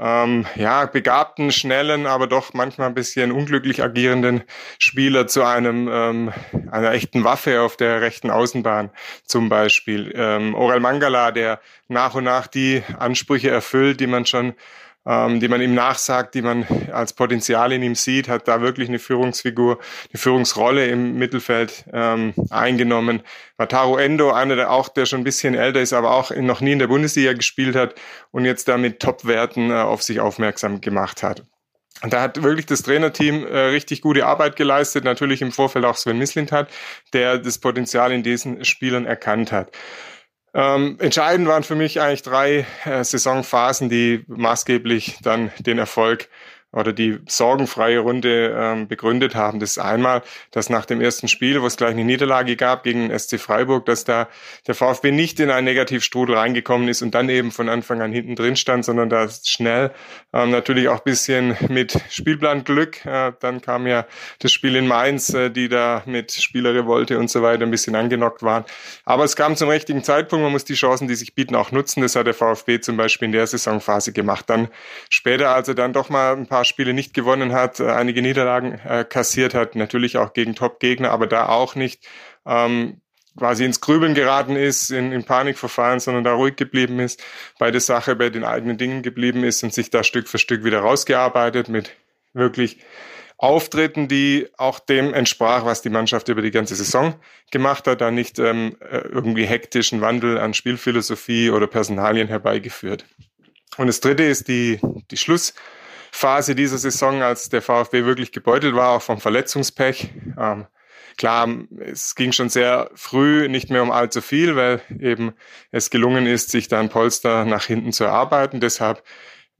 [SPEAKER 5] ähm, ja, begabten, schnellen, aber doch manchmal ein bisschen unglücklich agierenden Spieler zu einem ähm, einer echten Waffe auf der rechten Außenbahn zum Beispiel. Ähm, Oral Mangala, der nach und nach die Ansprüche erfüllt, die man schon ähm, die man ihm nachsagt, die man als Potenzial in ihm sieht, hat da wirklich eine Führungsfigur, eine Führungsrolle im Mittelfeld ähm, eingenommen. Wataru Endo, einer der auch, der schon ein bisschen älter ist, aber auch noch nie in der Bundesliga gespielt hat und jetzt da mit Top-Werten äh, auf sich aufmerksam gemacht hat. Und da hat wirklich das Trainerteam äh, richtig gute Arbeit geleistet, natürlich im Vorfeld auch Sven Mislintat, der das Potenzial in diesen Spielern erkannt hat. Ähm, entscheidend waren für mich eigentlich drei äh, Saisonphasen, die maßgeblich dann den Erfolg oder die sorgenfreie Runde ähm, begründet haben. Das ist einmal, dass nach dem ersten Spiel, wo es gleich eine Niederlage gab gegen SC Freiburg, dass da der VfB nicht in einen Negativstrudel reingekommen ist und dann eben von Anfang an hinten drin stand, sondern da schnell ähm, natürlich auch bisschen mit Spielplanglück. Äh, dann kam ja das Spiel in Mainz, äh, die da mit Spielerrevolte und so weiter ein bisschen angenockt waren. Aber es kam zum richtigen Zeitpunkt. Man muss die Chancen, die sich bieten, auch nutzen. Das hat der VfB zum Beispiel in der Saisonphase gemacht. Dann später, als dann doch mal ein paar paar Spiele nicht gewonnen hat, äh, einige Niederlagen äh, kassiert hat, natürlich auch gegen Top-Gegner, aber da auch nicht ähm, quasi ins Grübeln geraten ist, in, in Panik verfallen, sondern da ruhig geblieben ist, bei der Sache, bei den eigenen Dingen geblieben ist und sich da Stück für Stück wieder rausgearbeitet mit wirklich Auftritten, die auch dem entsprach, was die Mannschaft über die ganze Saison gemacht hat, da nicht ähm, äh, irgendwie hektischen Wandel an Spielphilosophie oder Personalien herbeigeführt. Und das dritte ist die, die Schluss, Phase dieser Saison, als der VfB wirklich gebeutelt war, auch vom Verletzungspech. Ähm, klar, es ging schon sehr früh nicht mehr um allzu viel, weil eben es gelungen ist, sich da ein Polster nach hinten zu erarbeiten. Deshalb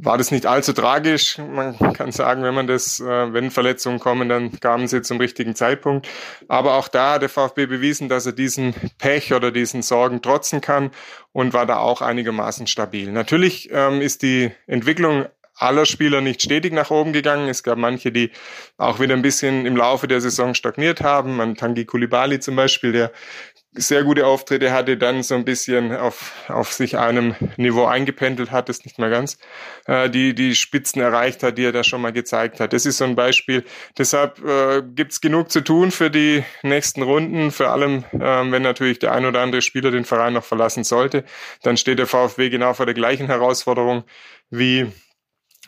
[SPEAKER 5] war das nicht allzu tragisch. Man kann sagen, wenn man das, äh, wenn Verletzungen kommen, dann kamen sie zum richtigen Zeitpunkt. Aber auch da hat der VfB bewiesen, dass er diesen Pech oder diesen Sorgen trotzen kann und war da auch einigermaßen stabil. Natürlich ähm, ist die Entwicklung aller Spieler nicht stetig nach oben gegangen. Es gab manche, die auch wieder ein bisschen im Laufe der Saison stagniert haben. Man Tangi Kulibali zum Beispiel, der sehr gute Auftritte hatte, dann so ein bisschen auf, auf sich einem Niveau eingependelt hat, es nicht mehr ganz äh, die, die Spitzen erreicht hat, die er da schon mal gezeigt hat. Das ist so ein Beispiel. Deshalb äh, gibt genug zu tun für die nächsten Runden, vor allem äh, wenn natürlich der ein oder andere Spieler den Verein noch verlassen sollte. Dann steht der VfW genau vor der gleichen Herausforderung wie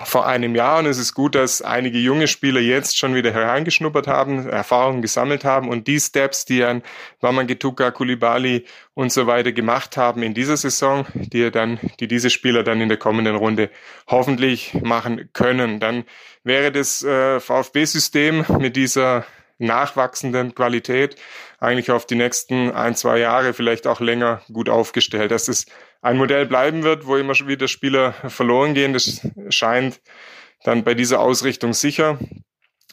[SPEAKER 5] vor einem Jahr und es ist gut, dass einige junge Spieler jetzt schon wieder hereingeschnuppert haben, Erfahrungen gesammelt haben und die Steps, die an Wamangituka, Kulibali und so weiter gemacht haben in dieser Saison, die dann, die diese Spieler dann in der kommenden Runde hoffentlich machen können. Dann wäre das äh, VfB-System mit dieser nachwachsenden Qualität eigentlich auf die nächsten ein, zwei Jahre, vielleicht auch länger gut aufgestellt. Dass es ein Modell bleiben wird, wo immer wieder Spieler verloren gehen, das scheint dann bei dieser Ausrichtung sicher.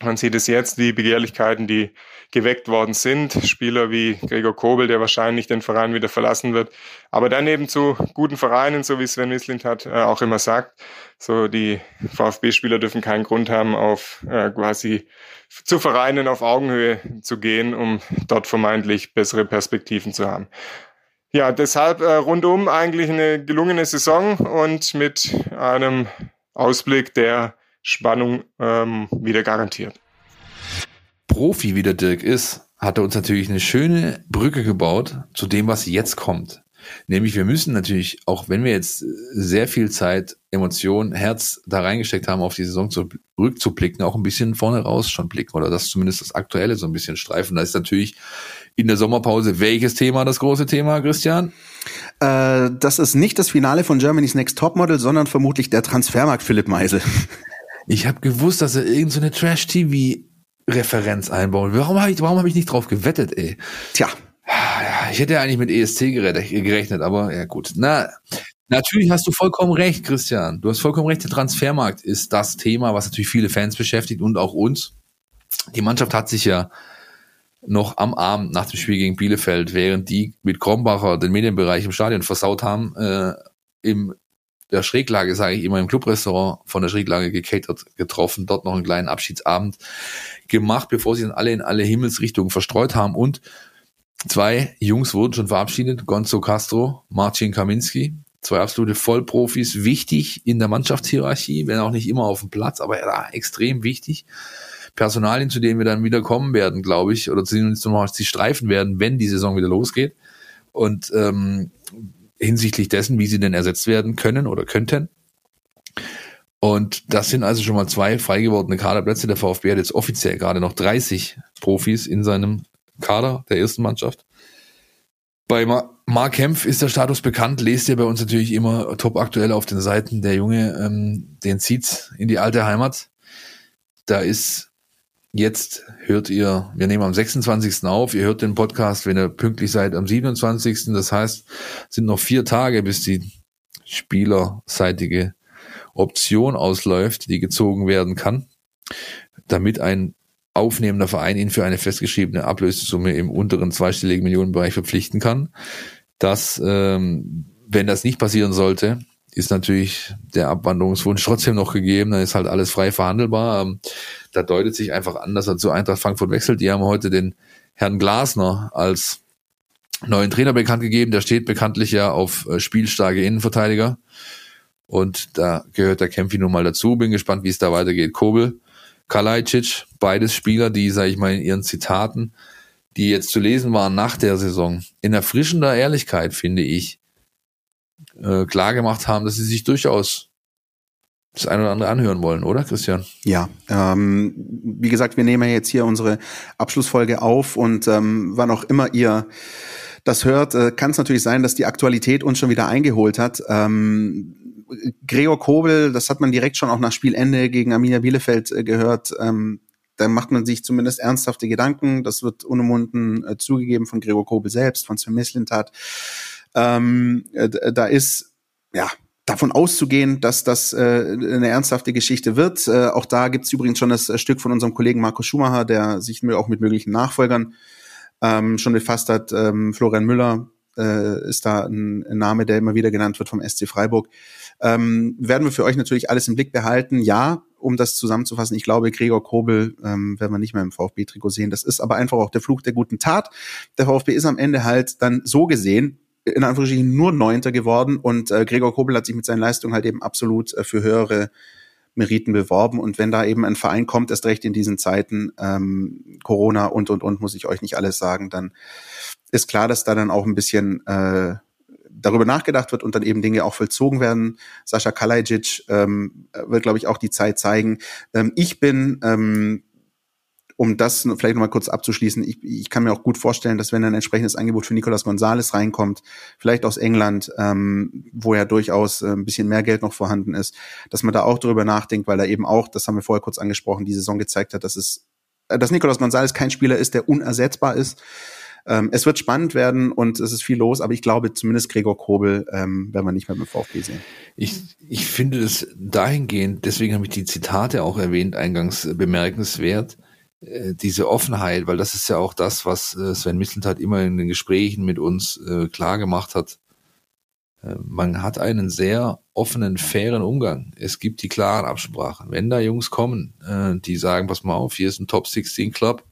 [SPEAKER 5] Man sieht es jetzt, die Begehrlichkeiten, die geweckt worden sind. Spieler wie Gregor Kobel, der wahrscheinlich den Verein wieder verlassen wird. Aber dann eben zu guten Vereinen, so wie Sven Mislint hat äh, auch immer sagt. So die VfB-Spieler dürfen keinen Grund haben, auf äh, quasi zu Vereinen auf Augenhöhe zu gehen, um dort vermeintlich bessere Perspektiven zu haben. Ja, deshalb äh, rundum eigentlich eine gelungene Saison und mit einem Ausblick, der Spannung ähm, wieder garantiert.
[SPEAKER 3] Profi wie der Dirk ist, hat er uns natürlich eine schöne Brücke gebaut zu dem, was jetzt kommt. Nämlich, wir müssen natürlich, auch wenn wir jetzt sehr viel Zeit, Emotionen, Herz da reingesteckt haben, auf die Saison zurückzublicken, auch ein bisschen vorne raus schon blicken oder das zumindest das Aktuelle so ein bisschen streifen. Da ist natürlich in der Sommerpause welches Thema das große Thema, Christian?
[SPEAKER 2] Äh, das ist nicht das Finale von Germany's Next Topmodel, sondern vermutlich der Transfermarkt Philipp Meisel.
[SPEAKER 3] Ich habe gewusst, dass er irgendeine so Trash-TV-Referenz einbaut. Warum habe ich, warum hab ich nicht drauf gewettet, ey?
[SPEAKER 2] Tja.
[SPEAKER 3] Ich hätte ja eigentlich mit ESC gerechnet, aber ja gut. Na, natürlich hast du vollkommen recht, Christian. Du hast vollkommen recht. Der Transfermarkt ist das Thema, was natürlich viele Fans beschäftigt und auch uns. Die Mannschaft hat sich ja noch am Abend nach dem Spiel gegen Bielefeld, während die mit Krombacher den Medienbereich im Stadion versaut haben, äh, im der Schräglage, sage ich immer, im Clubrestaurant von der Schräglage gecatert, getroffen, dort noch einen kleinen Abschiedsabend gemacht, bevor sie dann alle in alle Himmelsrichtungen verstreut haben. Und zwei Jungs wurden schon verabschiedet, Gonzo Castro, Marcin Kaminski, zwei absolute Vollprofis, wichtig in der Mannschaftshierarchie, wenn auch nicht immer auf dem Platz, aber ja, extrem wichtig. Personalien, zu denen wir dann wieder kommen werden, glaube ich, oder zu denen wir uns die streifen werden, wenn die Saison wieder losgeht. Und ähm, hinsichtlich dessen, wie sie denn ersetzt werden können oder könnten. Und das sind also schon mal zwei frei gewordene Kaderplätze. Der VfB hat jetzt offiziell gerade noch 30 Profis in seinem Kader der ersten Mannschaft. Bei Mark Kempf ist der Status bekannt, lest ihr bei uns natürlich immer top aktuell auf den Seiten. Der Junge, ähm, den zieht's in die alte Heimat. Da ist Jetzt hört ihr, wir nehmen am 26. auf, ihr hört den Podcast, wenn ihr pünktlich seid, am 27. Das heißt, sind noch vier Tage, bis die spielerseitige Option ausläuft, die gezogen werden kann, damit ein aufnehmender Verein ihn für eine festgeschriebene Ablösesumme im unteren zweistelligen Millionenbereich verpflichten kann. Das, ähm, wenn das nicht passieren sollte, ist natürlich der Abwanderungswunsch trotzdem noch gegeben, dann ist halt alles frei verhandelbar. Ähm, da deutet sich einfach an, dass er zu Eintracht Frankfurt wechselt. Die haben heute den Herrn Glasner als neuen Trainer bekannt gegeben. Der steht bekanntlich ja auf äh, spielstarke Innenverteidiger. Und da gehört der Kempfi nun mal dazu. Bin gespannt, wie es da weitergeht. Kobel, Kalajdzic, beides Spieler, die, sage ich mal, in ihren Zitaten, die jetzt zu lesen waren nach der Saison, in erfrischender Ehrlichkeit, finde ich, äh, klar gemacht haben, dass sie sich durchaus das eine oder andere anhören wollen, oder Christian?
[SPEAKER 2] Ja, ähm, wie gesagt, wir nehmen jetzt hier unsere Abschlussfolge auf und ähm, wann auch immer ihr das hört, äh, kann es natürlich sein, dass die Aktualität uns schon wieder eingeholt hat. Ähm, Gregor Kobel, das hat man direkt schon auch nach Spielende gegen Arminia Bielefeld äh, gehört. Ähm, da macht man sich zumindest ernsthafte Gedanken. Das wird unumwunden äh, zugegeben von Gregor Kobel selbst, von Sven Mislintat. Ähm, äh, da ist, ja, davon auszugehen, dass das äh, eine ernsthafte Geschichte wird. Äh, auch da gibt's übrigens schon das Stück von unserem Kollegen Markus Schumacher, der sich auch mit möglichen Nachfolgern ähm, schon befasst hat. Ähm, Florian Müller äh, ist da ein, ein Name, der immer wieder genannt wird vom SC Freiburg. Ähm, werden wir für euch natürlich alles im Blick behalten. Ja, um das zusammenzufassen, ich glaube, Gregor Kobel ähm, werden wir nicht mehr im VfB-Trikot sehen. Das ist aber einfach auch der Fluch der guten Tat. Der VfB ist am Ende halt dann so gesehen in Anführungsstrichen nur Neunter geworden und äh, Gregor Kobel hat sich mit seinen Leistungen halt eben absolut äh, für höhere Meriten beworben und wenn da eben ein Verein kommt, erst recht in diesen Zeiten ähm, Corona und und und muss ich euch nicht alles sagen, dann ist klar, dass da dann auch ein bisschen äh, darüber nachgedacht wird und dann eben Dinge auch vollzogen werden. Sascha Kalajic ähm, wird, glaube ich, auch die Zeit zeigen. Ähm, ich bin ähm, um das vielleicht nochmal kurz abzuschließen, ich, ich kann mir auch gut vorstellen, dass wenn ein entsprechendes Angebot für Nicolas Gonzalez reinkommt, vielleicht aus England, ähm, wo ja durchaus äh, ein bisschen mehr Geld noch vorhanden ist, dass man da auch darüber nachdenkt, weil er eben auch, das haben wir vorher kurz angesprochen, die Saison gezeigt hat, dass es dass Nicolas Gonzalez kein Spieler ist, der unersetzbar ist. Ähm, es wird spannend werden und es ist viel los, aber ich glaube, zumindest Gregor Kobel ähm, werden wir nicht mehr mit VfB sehen.
[SPEAKER 3] Ich, ich finde es dahingehend, deswegen habe ich die Zitate auch erwähnt, eingangs bemerkenswert, äh, diese Offenheit, weil das ist ja auch das, was äh, Sven Mislintat immer in den Gesprächen mit uns äh, klar gemacht hat. Äh, man hat einen sehr offenen, fairen Umgang. Es gibt die klaren Absprachen. Wenn da Jungs kommen, äh, die sagen, pass mal auf, hier ist ein Top 16 Club,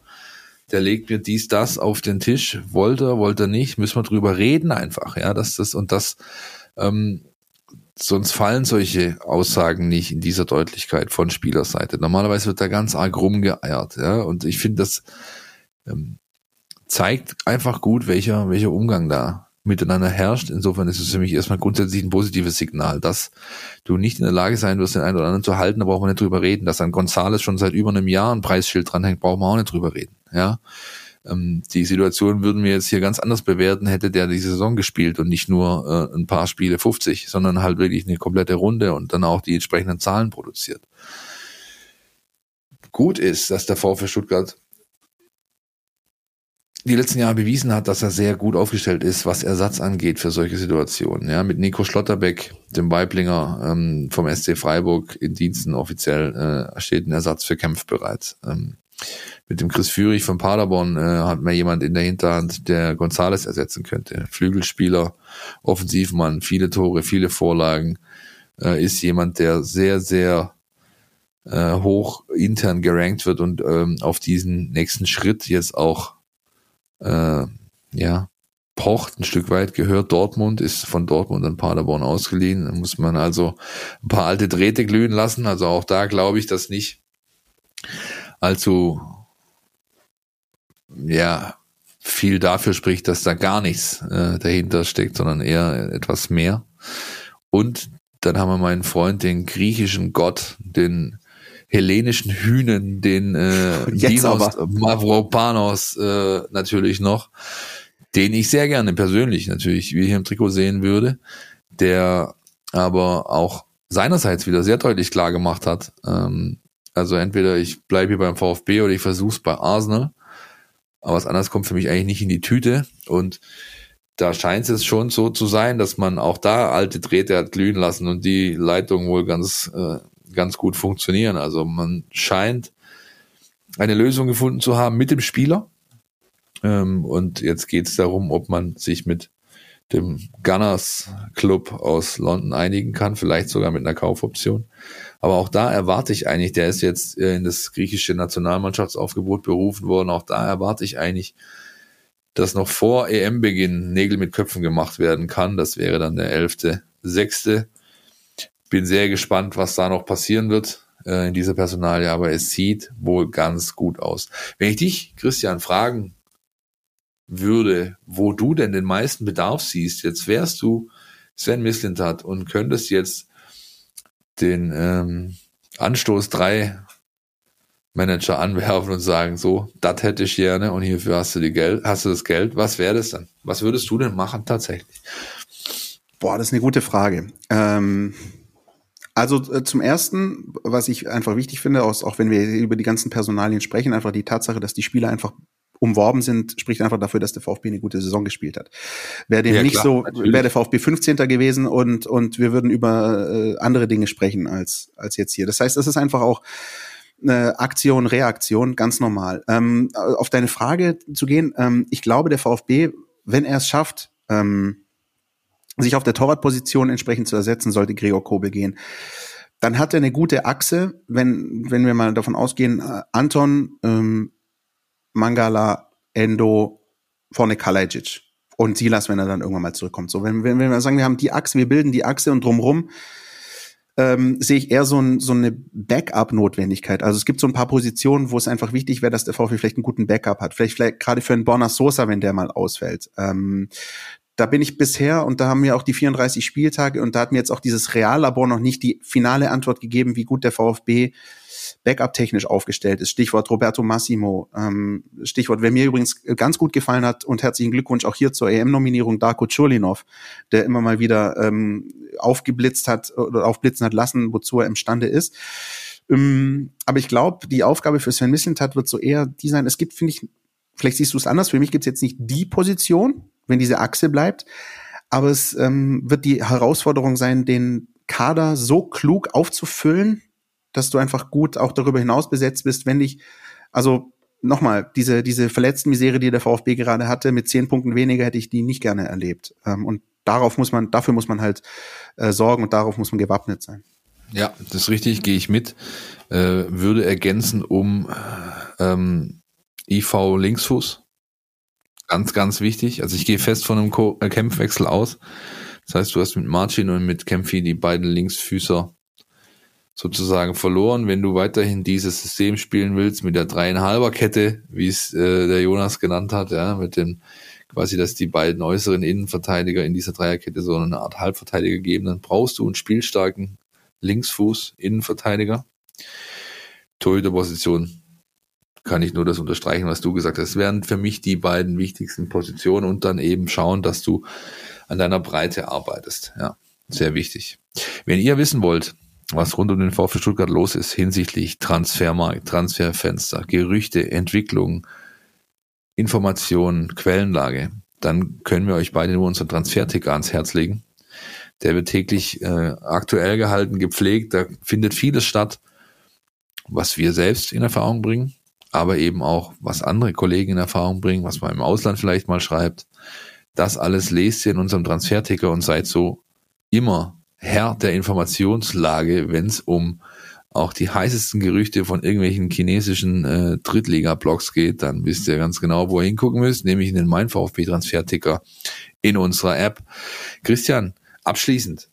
[SPEAKER 3] der legt mir dies, das auf den Tisch, wollte er, wollte er nicht, müssen wir drüber reden einfach, ja, dass das und das, ähm, sonst fallen solche Aussagen nicht in dieser Deutlichkeit von Spielerseite. Normalerweise wird da ganz arg rumgeeiert, ja, und ich finde, das ähm, zeigt einfach gut, welcher, welcher Umgang da miteinander herrscht. Insofern ist es für mich erstmal grundsätzlich ein positives Signal, dass du nicht in der Lage sein wirst, den einen oder anderen zu halten, da brauchen wir nicht drüber reden. Dass an Gonzales schon seit über einem Jahr ein Preisschild dranhängt, brauchen wir auch nicht drüber reden. Ja, ähm, die Situation würden wir jetzt hier ganz anders bewerten, hätte der die Saison gespielt und nicht nur äh, ein paar Spiele 50, sondern halt wirklich eine komplette Runde und dann auch die entsprechenden Zahlen produziert. Gut ist, dass der VfL Stuttgart die letzten Jahre bewiesen hat, dass er sehr gut aufgestellt ist, was Ersatz angeht für solche Situationen. Ja, mit Nico Schlotterbeck, dem Weiblinger ähm, vom SC Freiburg in Diensten offiziell äh, steht ein Ersatz für Kempf bereit. Ähm, mit dem Chris Führig von Paderborn äh, hat man jemand in der Hinterhand, der Gonzales ersetzen könnte. Flügelspieler, Offensivmann, viele Tore, viele Vorlagen, äh, ist jemand, der sehr, sehr äh, hoch intern gerankt wird und ähm, auf diesen nächsten Schritt jetzt auch äh, ja, pocht ein Stück weit, gehört Dortmund, ist von Dortmund an Paderborn ausgeliehen. Da muss man also ein paar alte Drähte glühen lassen. Also auch da glaube ich, dass nicht allzu, ja, viel dafür spricht, dass da gar nichts äh, dahinter steckt, sondern eher etwas mehr. Und dann haben wir meinen Freund, den griechischen Gott, den hellenischen Hühnen, den äh, Dinos Mavropanos äh, natürlich noch, den ich sehr gerne persönlich natürlich wie hier im Trikot sehen würde, der aber auch seinerseits wieder sehr deutlich klar gemacht hat, ähm, also entweder ich bleibe hier beim VfB oder ich versuch's bei Arsenal, aber was anderes kommt für mich eigentlich nicht in die Tüte und da scheint es schon so zu sein, dass man auch da alte Drähte hat glühen lassen und die Leitung wohl ganz äh, ganz gut funktionieren. Also man scheint eine Lösung gefunden zu haben mit dem Spieler. Ähm, und jetzt geht es darum, ob man sich mit dem Gunners Club aus London einigen kann, vielleicht sogar mit einer Kaufoption. Aber auch da erwarte ich eigentlich, der ist jetzt in das griechische Nationalmannschaftsaufgebot berufen worden, auch da erwarte ich eigentlich, dass noch vor EM-Beginn Nägel mit Köpfen gemacht werden kann. Das wäre dann der 11.6 bin sehr gespannt, was da noch passieren wird äh, in dieser Personalie, aber es sieht wohl ganz gut aus. Wenn ich dich, Christian, fragen würde, wo du denn den meisten Bedarf siehst, jetzt wärst du Sven Mislintat und könntest jetzt den ähm, Anstoß 3 Manager anwerfen und sagen, so, das hätte ich gerne und hierfür hast du die Geld, hast du das Geld. Was wäre das dann? Was würdest du denn machen tatsächlich?
[SPEAKER 2] Boah, das ist eine gute Frage. Ähm, also äh, zum ersten, was ich einfach wichtig finde, auch, auch wenn wir über die ganzen Personalien sprechen, einfach die Tatsache, dass die Spieler einfach umworben sind, spricht einfach dafür, dass der VfB eine gute Saison gespielt hat. Wäre dem ja, nicht klar, so, wäre der VfB 15. gewesen und, und wir würden über äh, andere Dinge sprechen als, als jetzt hier. Das heißt, es ist einfach auch eine Aktion, Reaktion, ganz normal. Ähm, auf deine Frage zu gehen, ähm, ich glaube, der VfB, wenn er es schafft, ähm, sich auf der Torwartposition entsprechend zu ersetzen, sollte Gregor Kobel gehen. Dann hat er eine gute Achse, wenn, wenn wir mal davon ausgehen, äh, Anton, ähm, Mangala, Endo, vorne Kalajic und Silas, wenn er dann irgendwann mal zurückkommt. So, wenn, wenn, wenn wir sagen, wir haben die Achse, wir bilden die Achse und drumrum ähm, sehe ich eher so, ein, so eine Backup-Notwendigkeit. Also es gibt so ein paar Positionen, wo es einfach wichtig wäre, dass der VfB vielleicht einen guten Backup hat. Vielleicht, vielleicht gerade für einen Borna Sosa, wenn der mal ausfällt. Ähm, da bin ich bisher und da haben wir auch die 34 Spieltage und da hat mir jetzt auch dieses Reallabor noch nicht die finale Antwort gegeben, wie gut der VfB Backup-technisch aufgestellt ist. Stichwort Roberto Massimo. Ähm, Stichwort, wer mir übrigens ganz gut gefallen hat und herzlichen Glückwunsch auch hier zur EM-Nominierung, Darko Churlinov, der immer mal wieder ähm, aufgeblitzt hat oder aufblitzen hat lassen, wozu er imstande ist. Ähm, aber ich glaube, die Aufgabe für Sven Mislintat wird so eher die sein, es gibt, finde ich, vielleicht siehst du es anders, für mich gibt es jetzt nicht die Position, wenn diese Achse bleibt, aber es ähm, wird die Herausforderung sein, den Kader so klug aufzufüllen, dass du einfach gut auch darüber hinaus besetzt bist, wenn dich, also nochmal, diese, diese verletzten Misere, die der VfB gerade hatte, mit zehn Punkten weniger hätte ich die nicht gerne erlebt. Ähm, und darauf muss man, dafür muss man halt äh, sorgen und darauf muss man gewappnet sein.
[SPEAKER 3] Ja, das ist richtig, gehe ich mit. Äh, würde ergänzen um ähm, IV Linksfuß. Ganz, ganz wichtig. Also ich gehe fest von einem Ko äh, Kämpfwechsel aus. Das heißt, du hast mit Marcin und mit Kempfi die beiden Linksfüßer sozusagen verloren. Wenn du weiterhin dieses System spielen willst mit der dreieinhalber Kette, wie es äh, der Jonas genannt hat, ja, mit dem quasi, dass die beiden äußeren Innenverteidiger in dieser Dreierkette so eine Art Halbverteidiger geben, dann brauchst du einen spielstarken Linksfuß, Innenverteidiger. Torhüterposition kann ich nur das unterstreichen, was du gesagt hast. Das wären für mich die beiden wichtigsten Positionen und dann eben schauen, dass du an deiner Breite arbeitest. Ja, sehr wichtig. Wenn ihr wissen wollt, was rund um den VfB Stuttgart los ist hinsichtlich Transfermarkt, Transferfenster, Gerüchte, Entwicklung, Informationen, Quellenlage, dann können wir euch beide nur unseren Transferticker ans Herz legen. Der wird täglich äh, aktuell gehalten, gepflegt. Da findet vieles statt, was wir selbst in Erfahrung bringen, aber eben auch, was andere Kollegen in Erfahrung bringen, was man im Ausland vielleicht mal schreibt. Das alles lest ihr in unserem Transferticker und seid so immer Herr der Informationslage, wenn es um auch die heißesten Gerüchte von irgendwelchen chinesischen äh, Drittliga-Blogs geht, dann wisst ihr ganz genau, wo ihr hingucken müsst, nämlich in den Mein VfB Transferticker in unserer App. Christian, abschließend,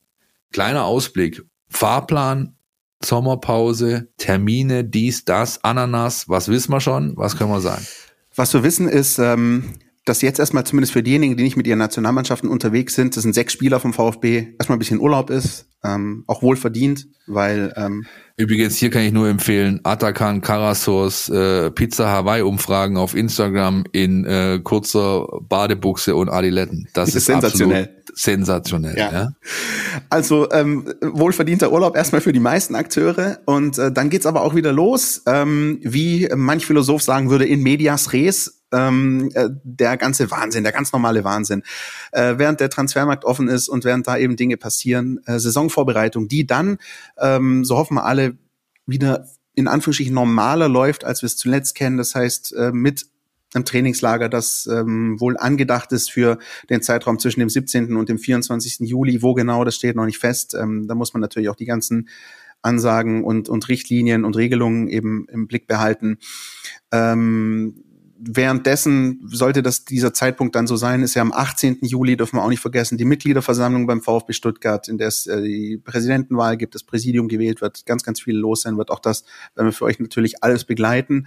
[SPEAKER 3] kleiner Ausblick, Fahrplan, Sommerpause, Termine, dies, das, Ananas, was wissen wir schon, was können wir sagen?
[SPEAKER 2] Was wir wissen ist, ähm, dass jetzt erstmal zumindest für diejenigen, die nicht mit ihren Nationalmannschaften unterwegs sind, das sind sechs Spieler vom VfB, erstmal ein bisschen Urlaub ist, ähm, auch wohl verdient, weil ähm,
[SPEAKER 3] Übrigens, hier kann ich nur empfehlen, Atakan Karasors äh, Pizza Hawaii Umfragen auf Instagram in äh, kurzer Badebuchse und Adiletten. Das, das ist, sensationell. sensationell. Ja. ja.
[SPEAKER 2] Also ähm, wohlverdienter Urlaub erstmal für die meisten Akteure und äh, dann geht's aber auch wieder los, ähm, wie manch Philosoph sagen würde, in medias res ähm, äh, der ganze Wahnsinn, der ganz normale Wahnsinn. Äh, während der Transfermarkt offen ist und während da eben Dinge passieren, äh, Saisonvorbereitung, die dann, ähm, so hoffen wir alle, wieder in Anführungsstrichen normaler läuft, als wir es zuletzt kennen. Das heißt, äh, mit einem Trainingslager, das ähm, wohl angedacht ist für den Zeitraum zwischen dem 17. und dem 24. Juli. Wo genau, das steht noch nicht fest. Ähm, da muss man natürlich auch die ganzen Ansagen und, und Richtlinien und Regelungen eben im Blick behalten. Ähm, währenddessen sollte das dieser Zeitpunkt dann so sein, ist ja am 18. Juli, dürfen wir auch nicht vergessen, die Mitgliederversammlung beim VfB Stuttgart, in der es äh, die Präsidentenwahl gibt, das Präsidium gewählt wird, ganz, ganz viel los sein wird. Auch das werden wir für euch natürlich alles begleiten.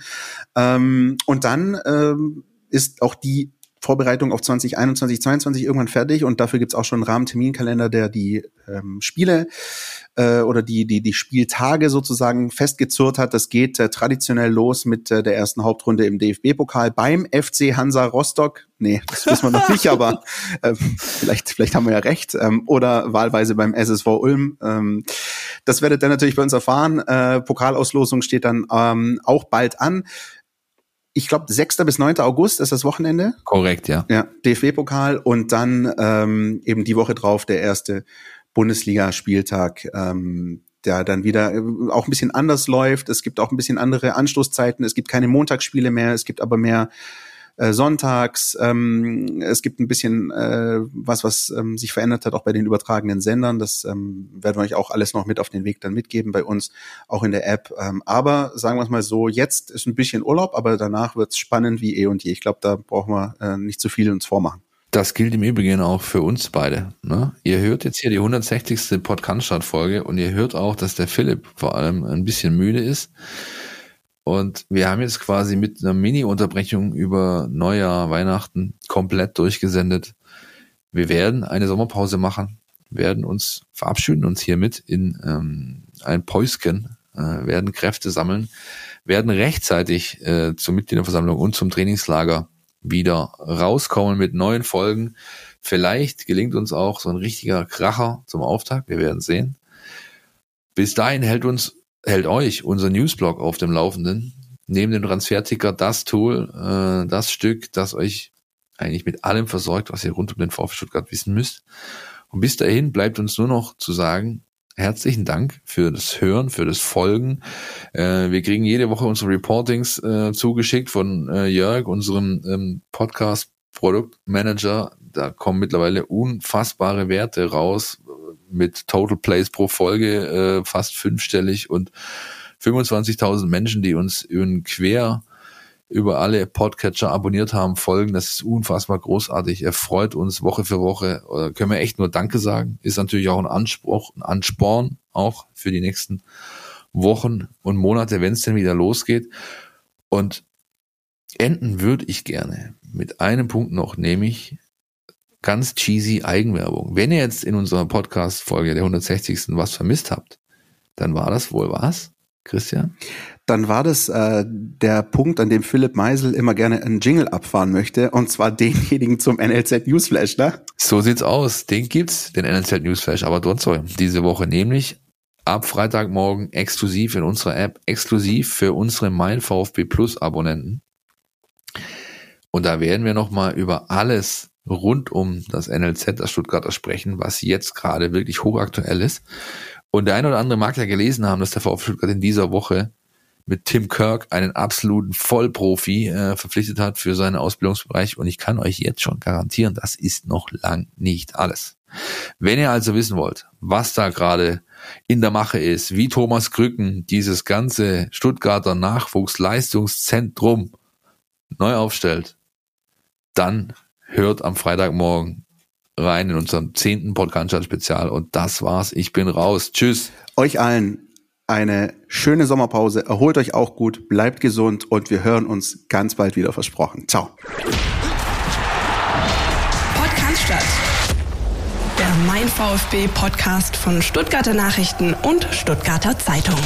[SPEAKER 2] Ähm, und dann ähm, ist auch die Vorbereitung auf 2021, 2022 irgendwann fertig und dafür gibt's auch schon einen Rahmenterminkalender, der die ähm, Spiele äh, oder die, die, die Spieltage sozusagen festgezurrt hat. Das geht äh, traditionell los mit äh, der ersten Hauptrunde im DFB-Pokal beim FC Hansa Rostock. Nee, das wissen wir noch nicht, aber äh, vielleicht, vielleicht haben wir ja recht. Ähm, oder wahlweise beim SSV Ulm. Ähm, das werdet ihr natürlich bei uns erfahren. Äh, Pokalauslosung steht dann ähm, auch bald an ich glaube, 6. bis 9. August ist das Wochenende.
[SPEAKER 3] Korrekt, ja.
[SPEAKER 2] Ja, DFB-Pokal und dann ähm, eben die Woche drauf der erste Bundesliga-Spieltag, ähm, der dann wieder äh, auch ein bisschen anders läuft. Es gibt auch ein bisschen andere Anstoßzeiten. Es gibt keine Montagsspiele mehr, es gibt aber mehr äh, sonntags. Ähm, es gibt ein bisschen äh, was, was ähm, sich verändert hat, auch bei den übertragenen Sendern. Das ähm, werden wir euch auch alles noch mit auf den Weg dann mitgeben bei uns, auch in der App. Ähm, aber sagen wir es mal so, jetzt ist ein bisschen Urlaub, aber danach wird es spannend wie eh und je. Ich glaube, da brauchen wir äh, nicht zu viel uns vormachen.
[SPEAKER 3] Das gilt im Übrigen auch für uns beide. Ne? Ihr hört jetzt hier die 160. Podcast-Folge und ihr hört auch, dass der Philipp vor allem ein bisschen müde ist. Und wir haben jetzt quasi mit einer Mini-Unterbrechung über Neujahr, Weihnachten komplett durchgesendet. Wir werden eine Sommerpause machen, werden uns verabschieden, uns hiermit in ähm, ein Päusken, äh, werden Kräfte sammeln, werden rechtzeitig äh, zur Mitgliederversammlung und zum Trainingslager wieder rauskommen mit neuen Folgen. Vielleicht gelingt uns auch so ein richtiger Kracher zum Auftakt. Wir werden sehen. Bis dahin hält uns hält euch, unser Newsblog, auf dem Laufenden. Neben dem Transferticker das Tool, äh, das Stück, das euch eigentlich mit allem versorgt, was ihr rund um den VfB Stuttgart wissen müsst. Und bis dahin bleibt uns nur noch zu sagen, herzlichen Dank für das Hören, für das Folgen. Äh, wir kriegen jede Woche unsere Reportings äh, zugeschickt von äh, Jörg, unserem ähm, Podcast Produktmanager. Da kommen mittlerweile unfassbare Werte raus mit Total Plays pro Folge äh, fast fünfstellig und 25.000 Menschen, die uns quer über alle Podcatcher abonniert haben, folgen. Das ist unfassbar großartig. Er freut uns Woche für Woche. Oder können wir echt nur Danke sagen. Ist natürlich auch ein Anspruch, ein Ansporn auch für die nächsten Wochen und Monate, wenn es denn wieder losgeht. Und enden würde ich gerne mit einem Punkt noch, nämlich ganz cheesy Eigenwerbung. Wenn ihr jetzt in unserer Podcast-Folge der 160. was vermisst habt, dann war das wohl was, Christian?
[SPEAKER 2] Dann war das äh, der Punkt, an dem Philipp Meisel immer gerne einen Jingle abfahren möchte, und zwar denjenigen zum NLZ Newsflash, ne?
[SPEAKER 3] So sieht's aus. Den gibt's, den NLZ Newsflash, aber dort soll diese Woche nämlich ab Freitagmorgen exklusiv in unserer App, exklusiv für unsere Mein VfB Plus Abonnenten. Und da werden wir nochmal über alles rund um das NLZ, das Stuttgarter sprechen, was jetzt gerade wirklich hochaktuell ist. Und der eine oder andere mag ja gelesen haben, dass der VfB Stuttgart in dieser Woche mit Tim Kirk einen absoluten Vollprofi äh, verpflichtet hat für seinen Ausbildungsbereich. Und ich kann euch jetzt schon garantieren, das ist noch lang nicht alles. Wenn ihr also wissen wollt, was da gerade in der Mache ist, wie Thomas Krücken dieses ganze Stuttgarter Nachwuchsleistungszentrum neu aufstellt, dann hört am Freitagmorgen rein in unserem zehnten Podcast-Spezial. Und das war's. Ich bin raus. Tschüss.
[SPEAKER 2] Euch allen eine schöne Sommerpause. Erholt euch auch gut, bleibt gesund und wir hören uns ganz bald wieder versprochen. Ciao.
[SPEAKER 1] Podcast statt. Der Mein VfB Podcast von Stuttgarter Nachrichten und Stuttgarter Zeitung.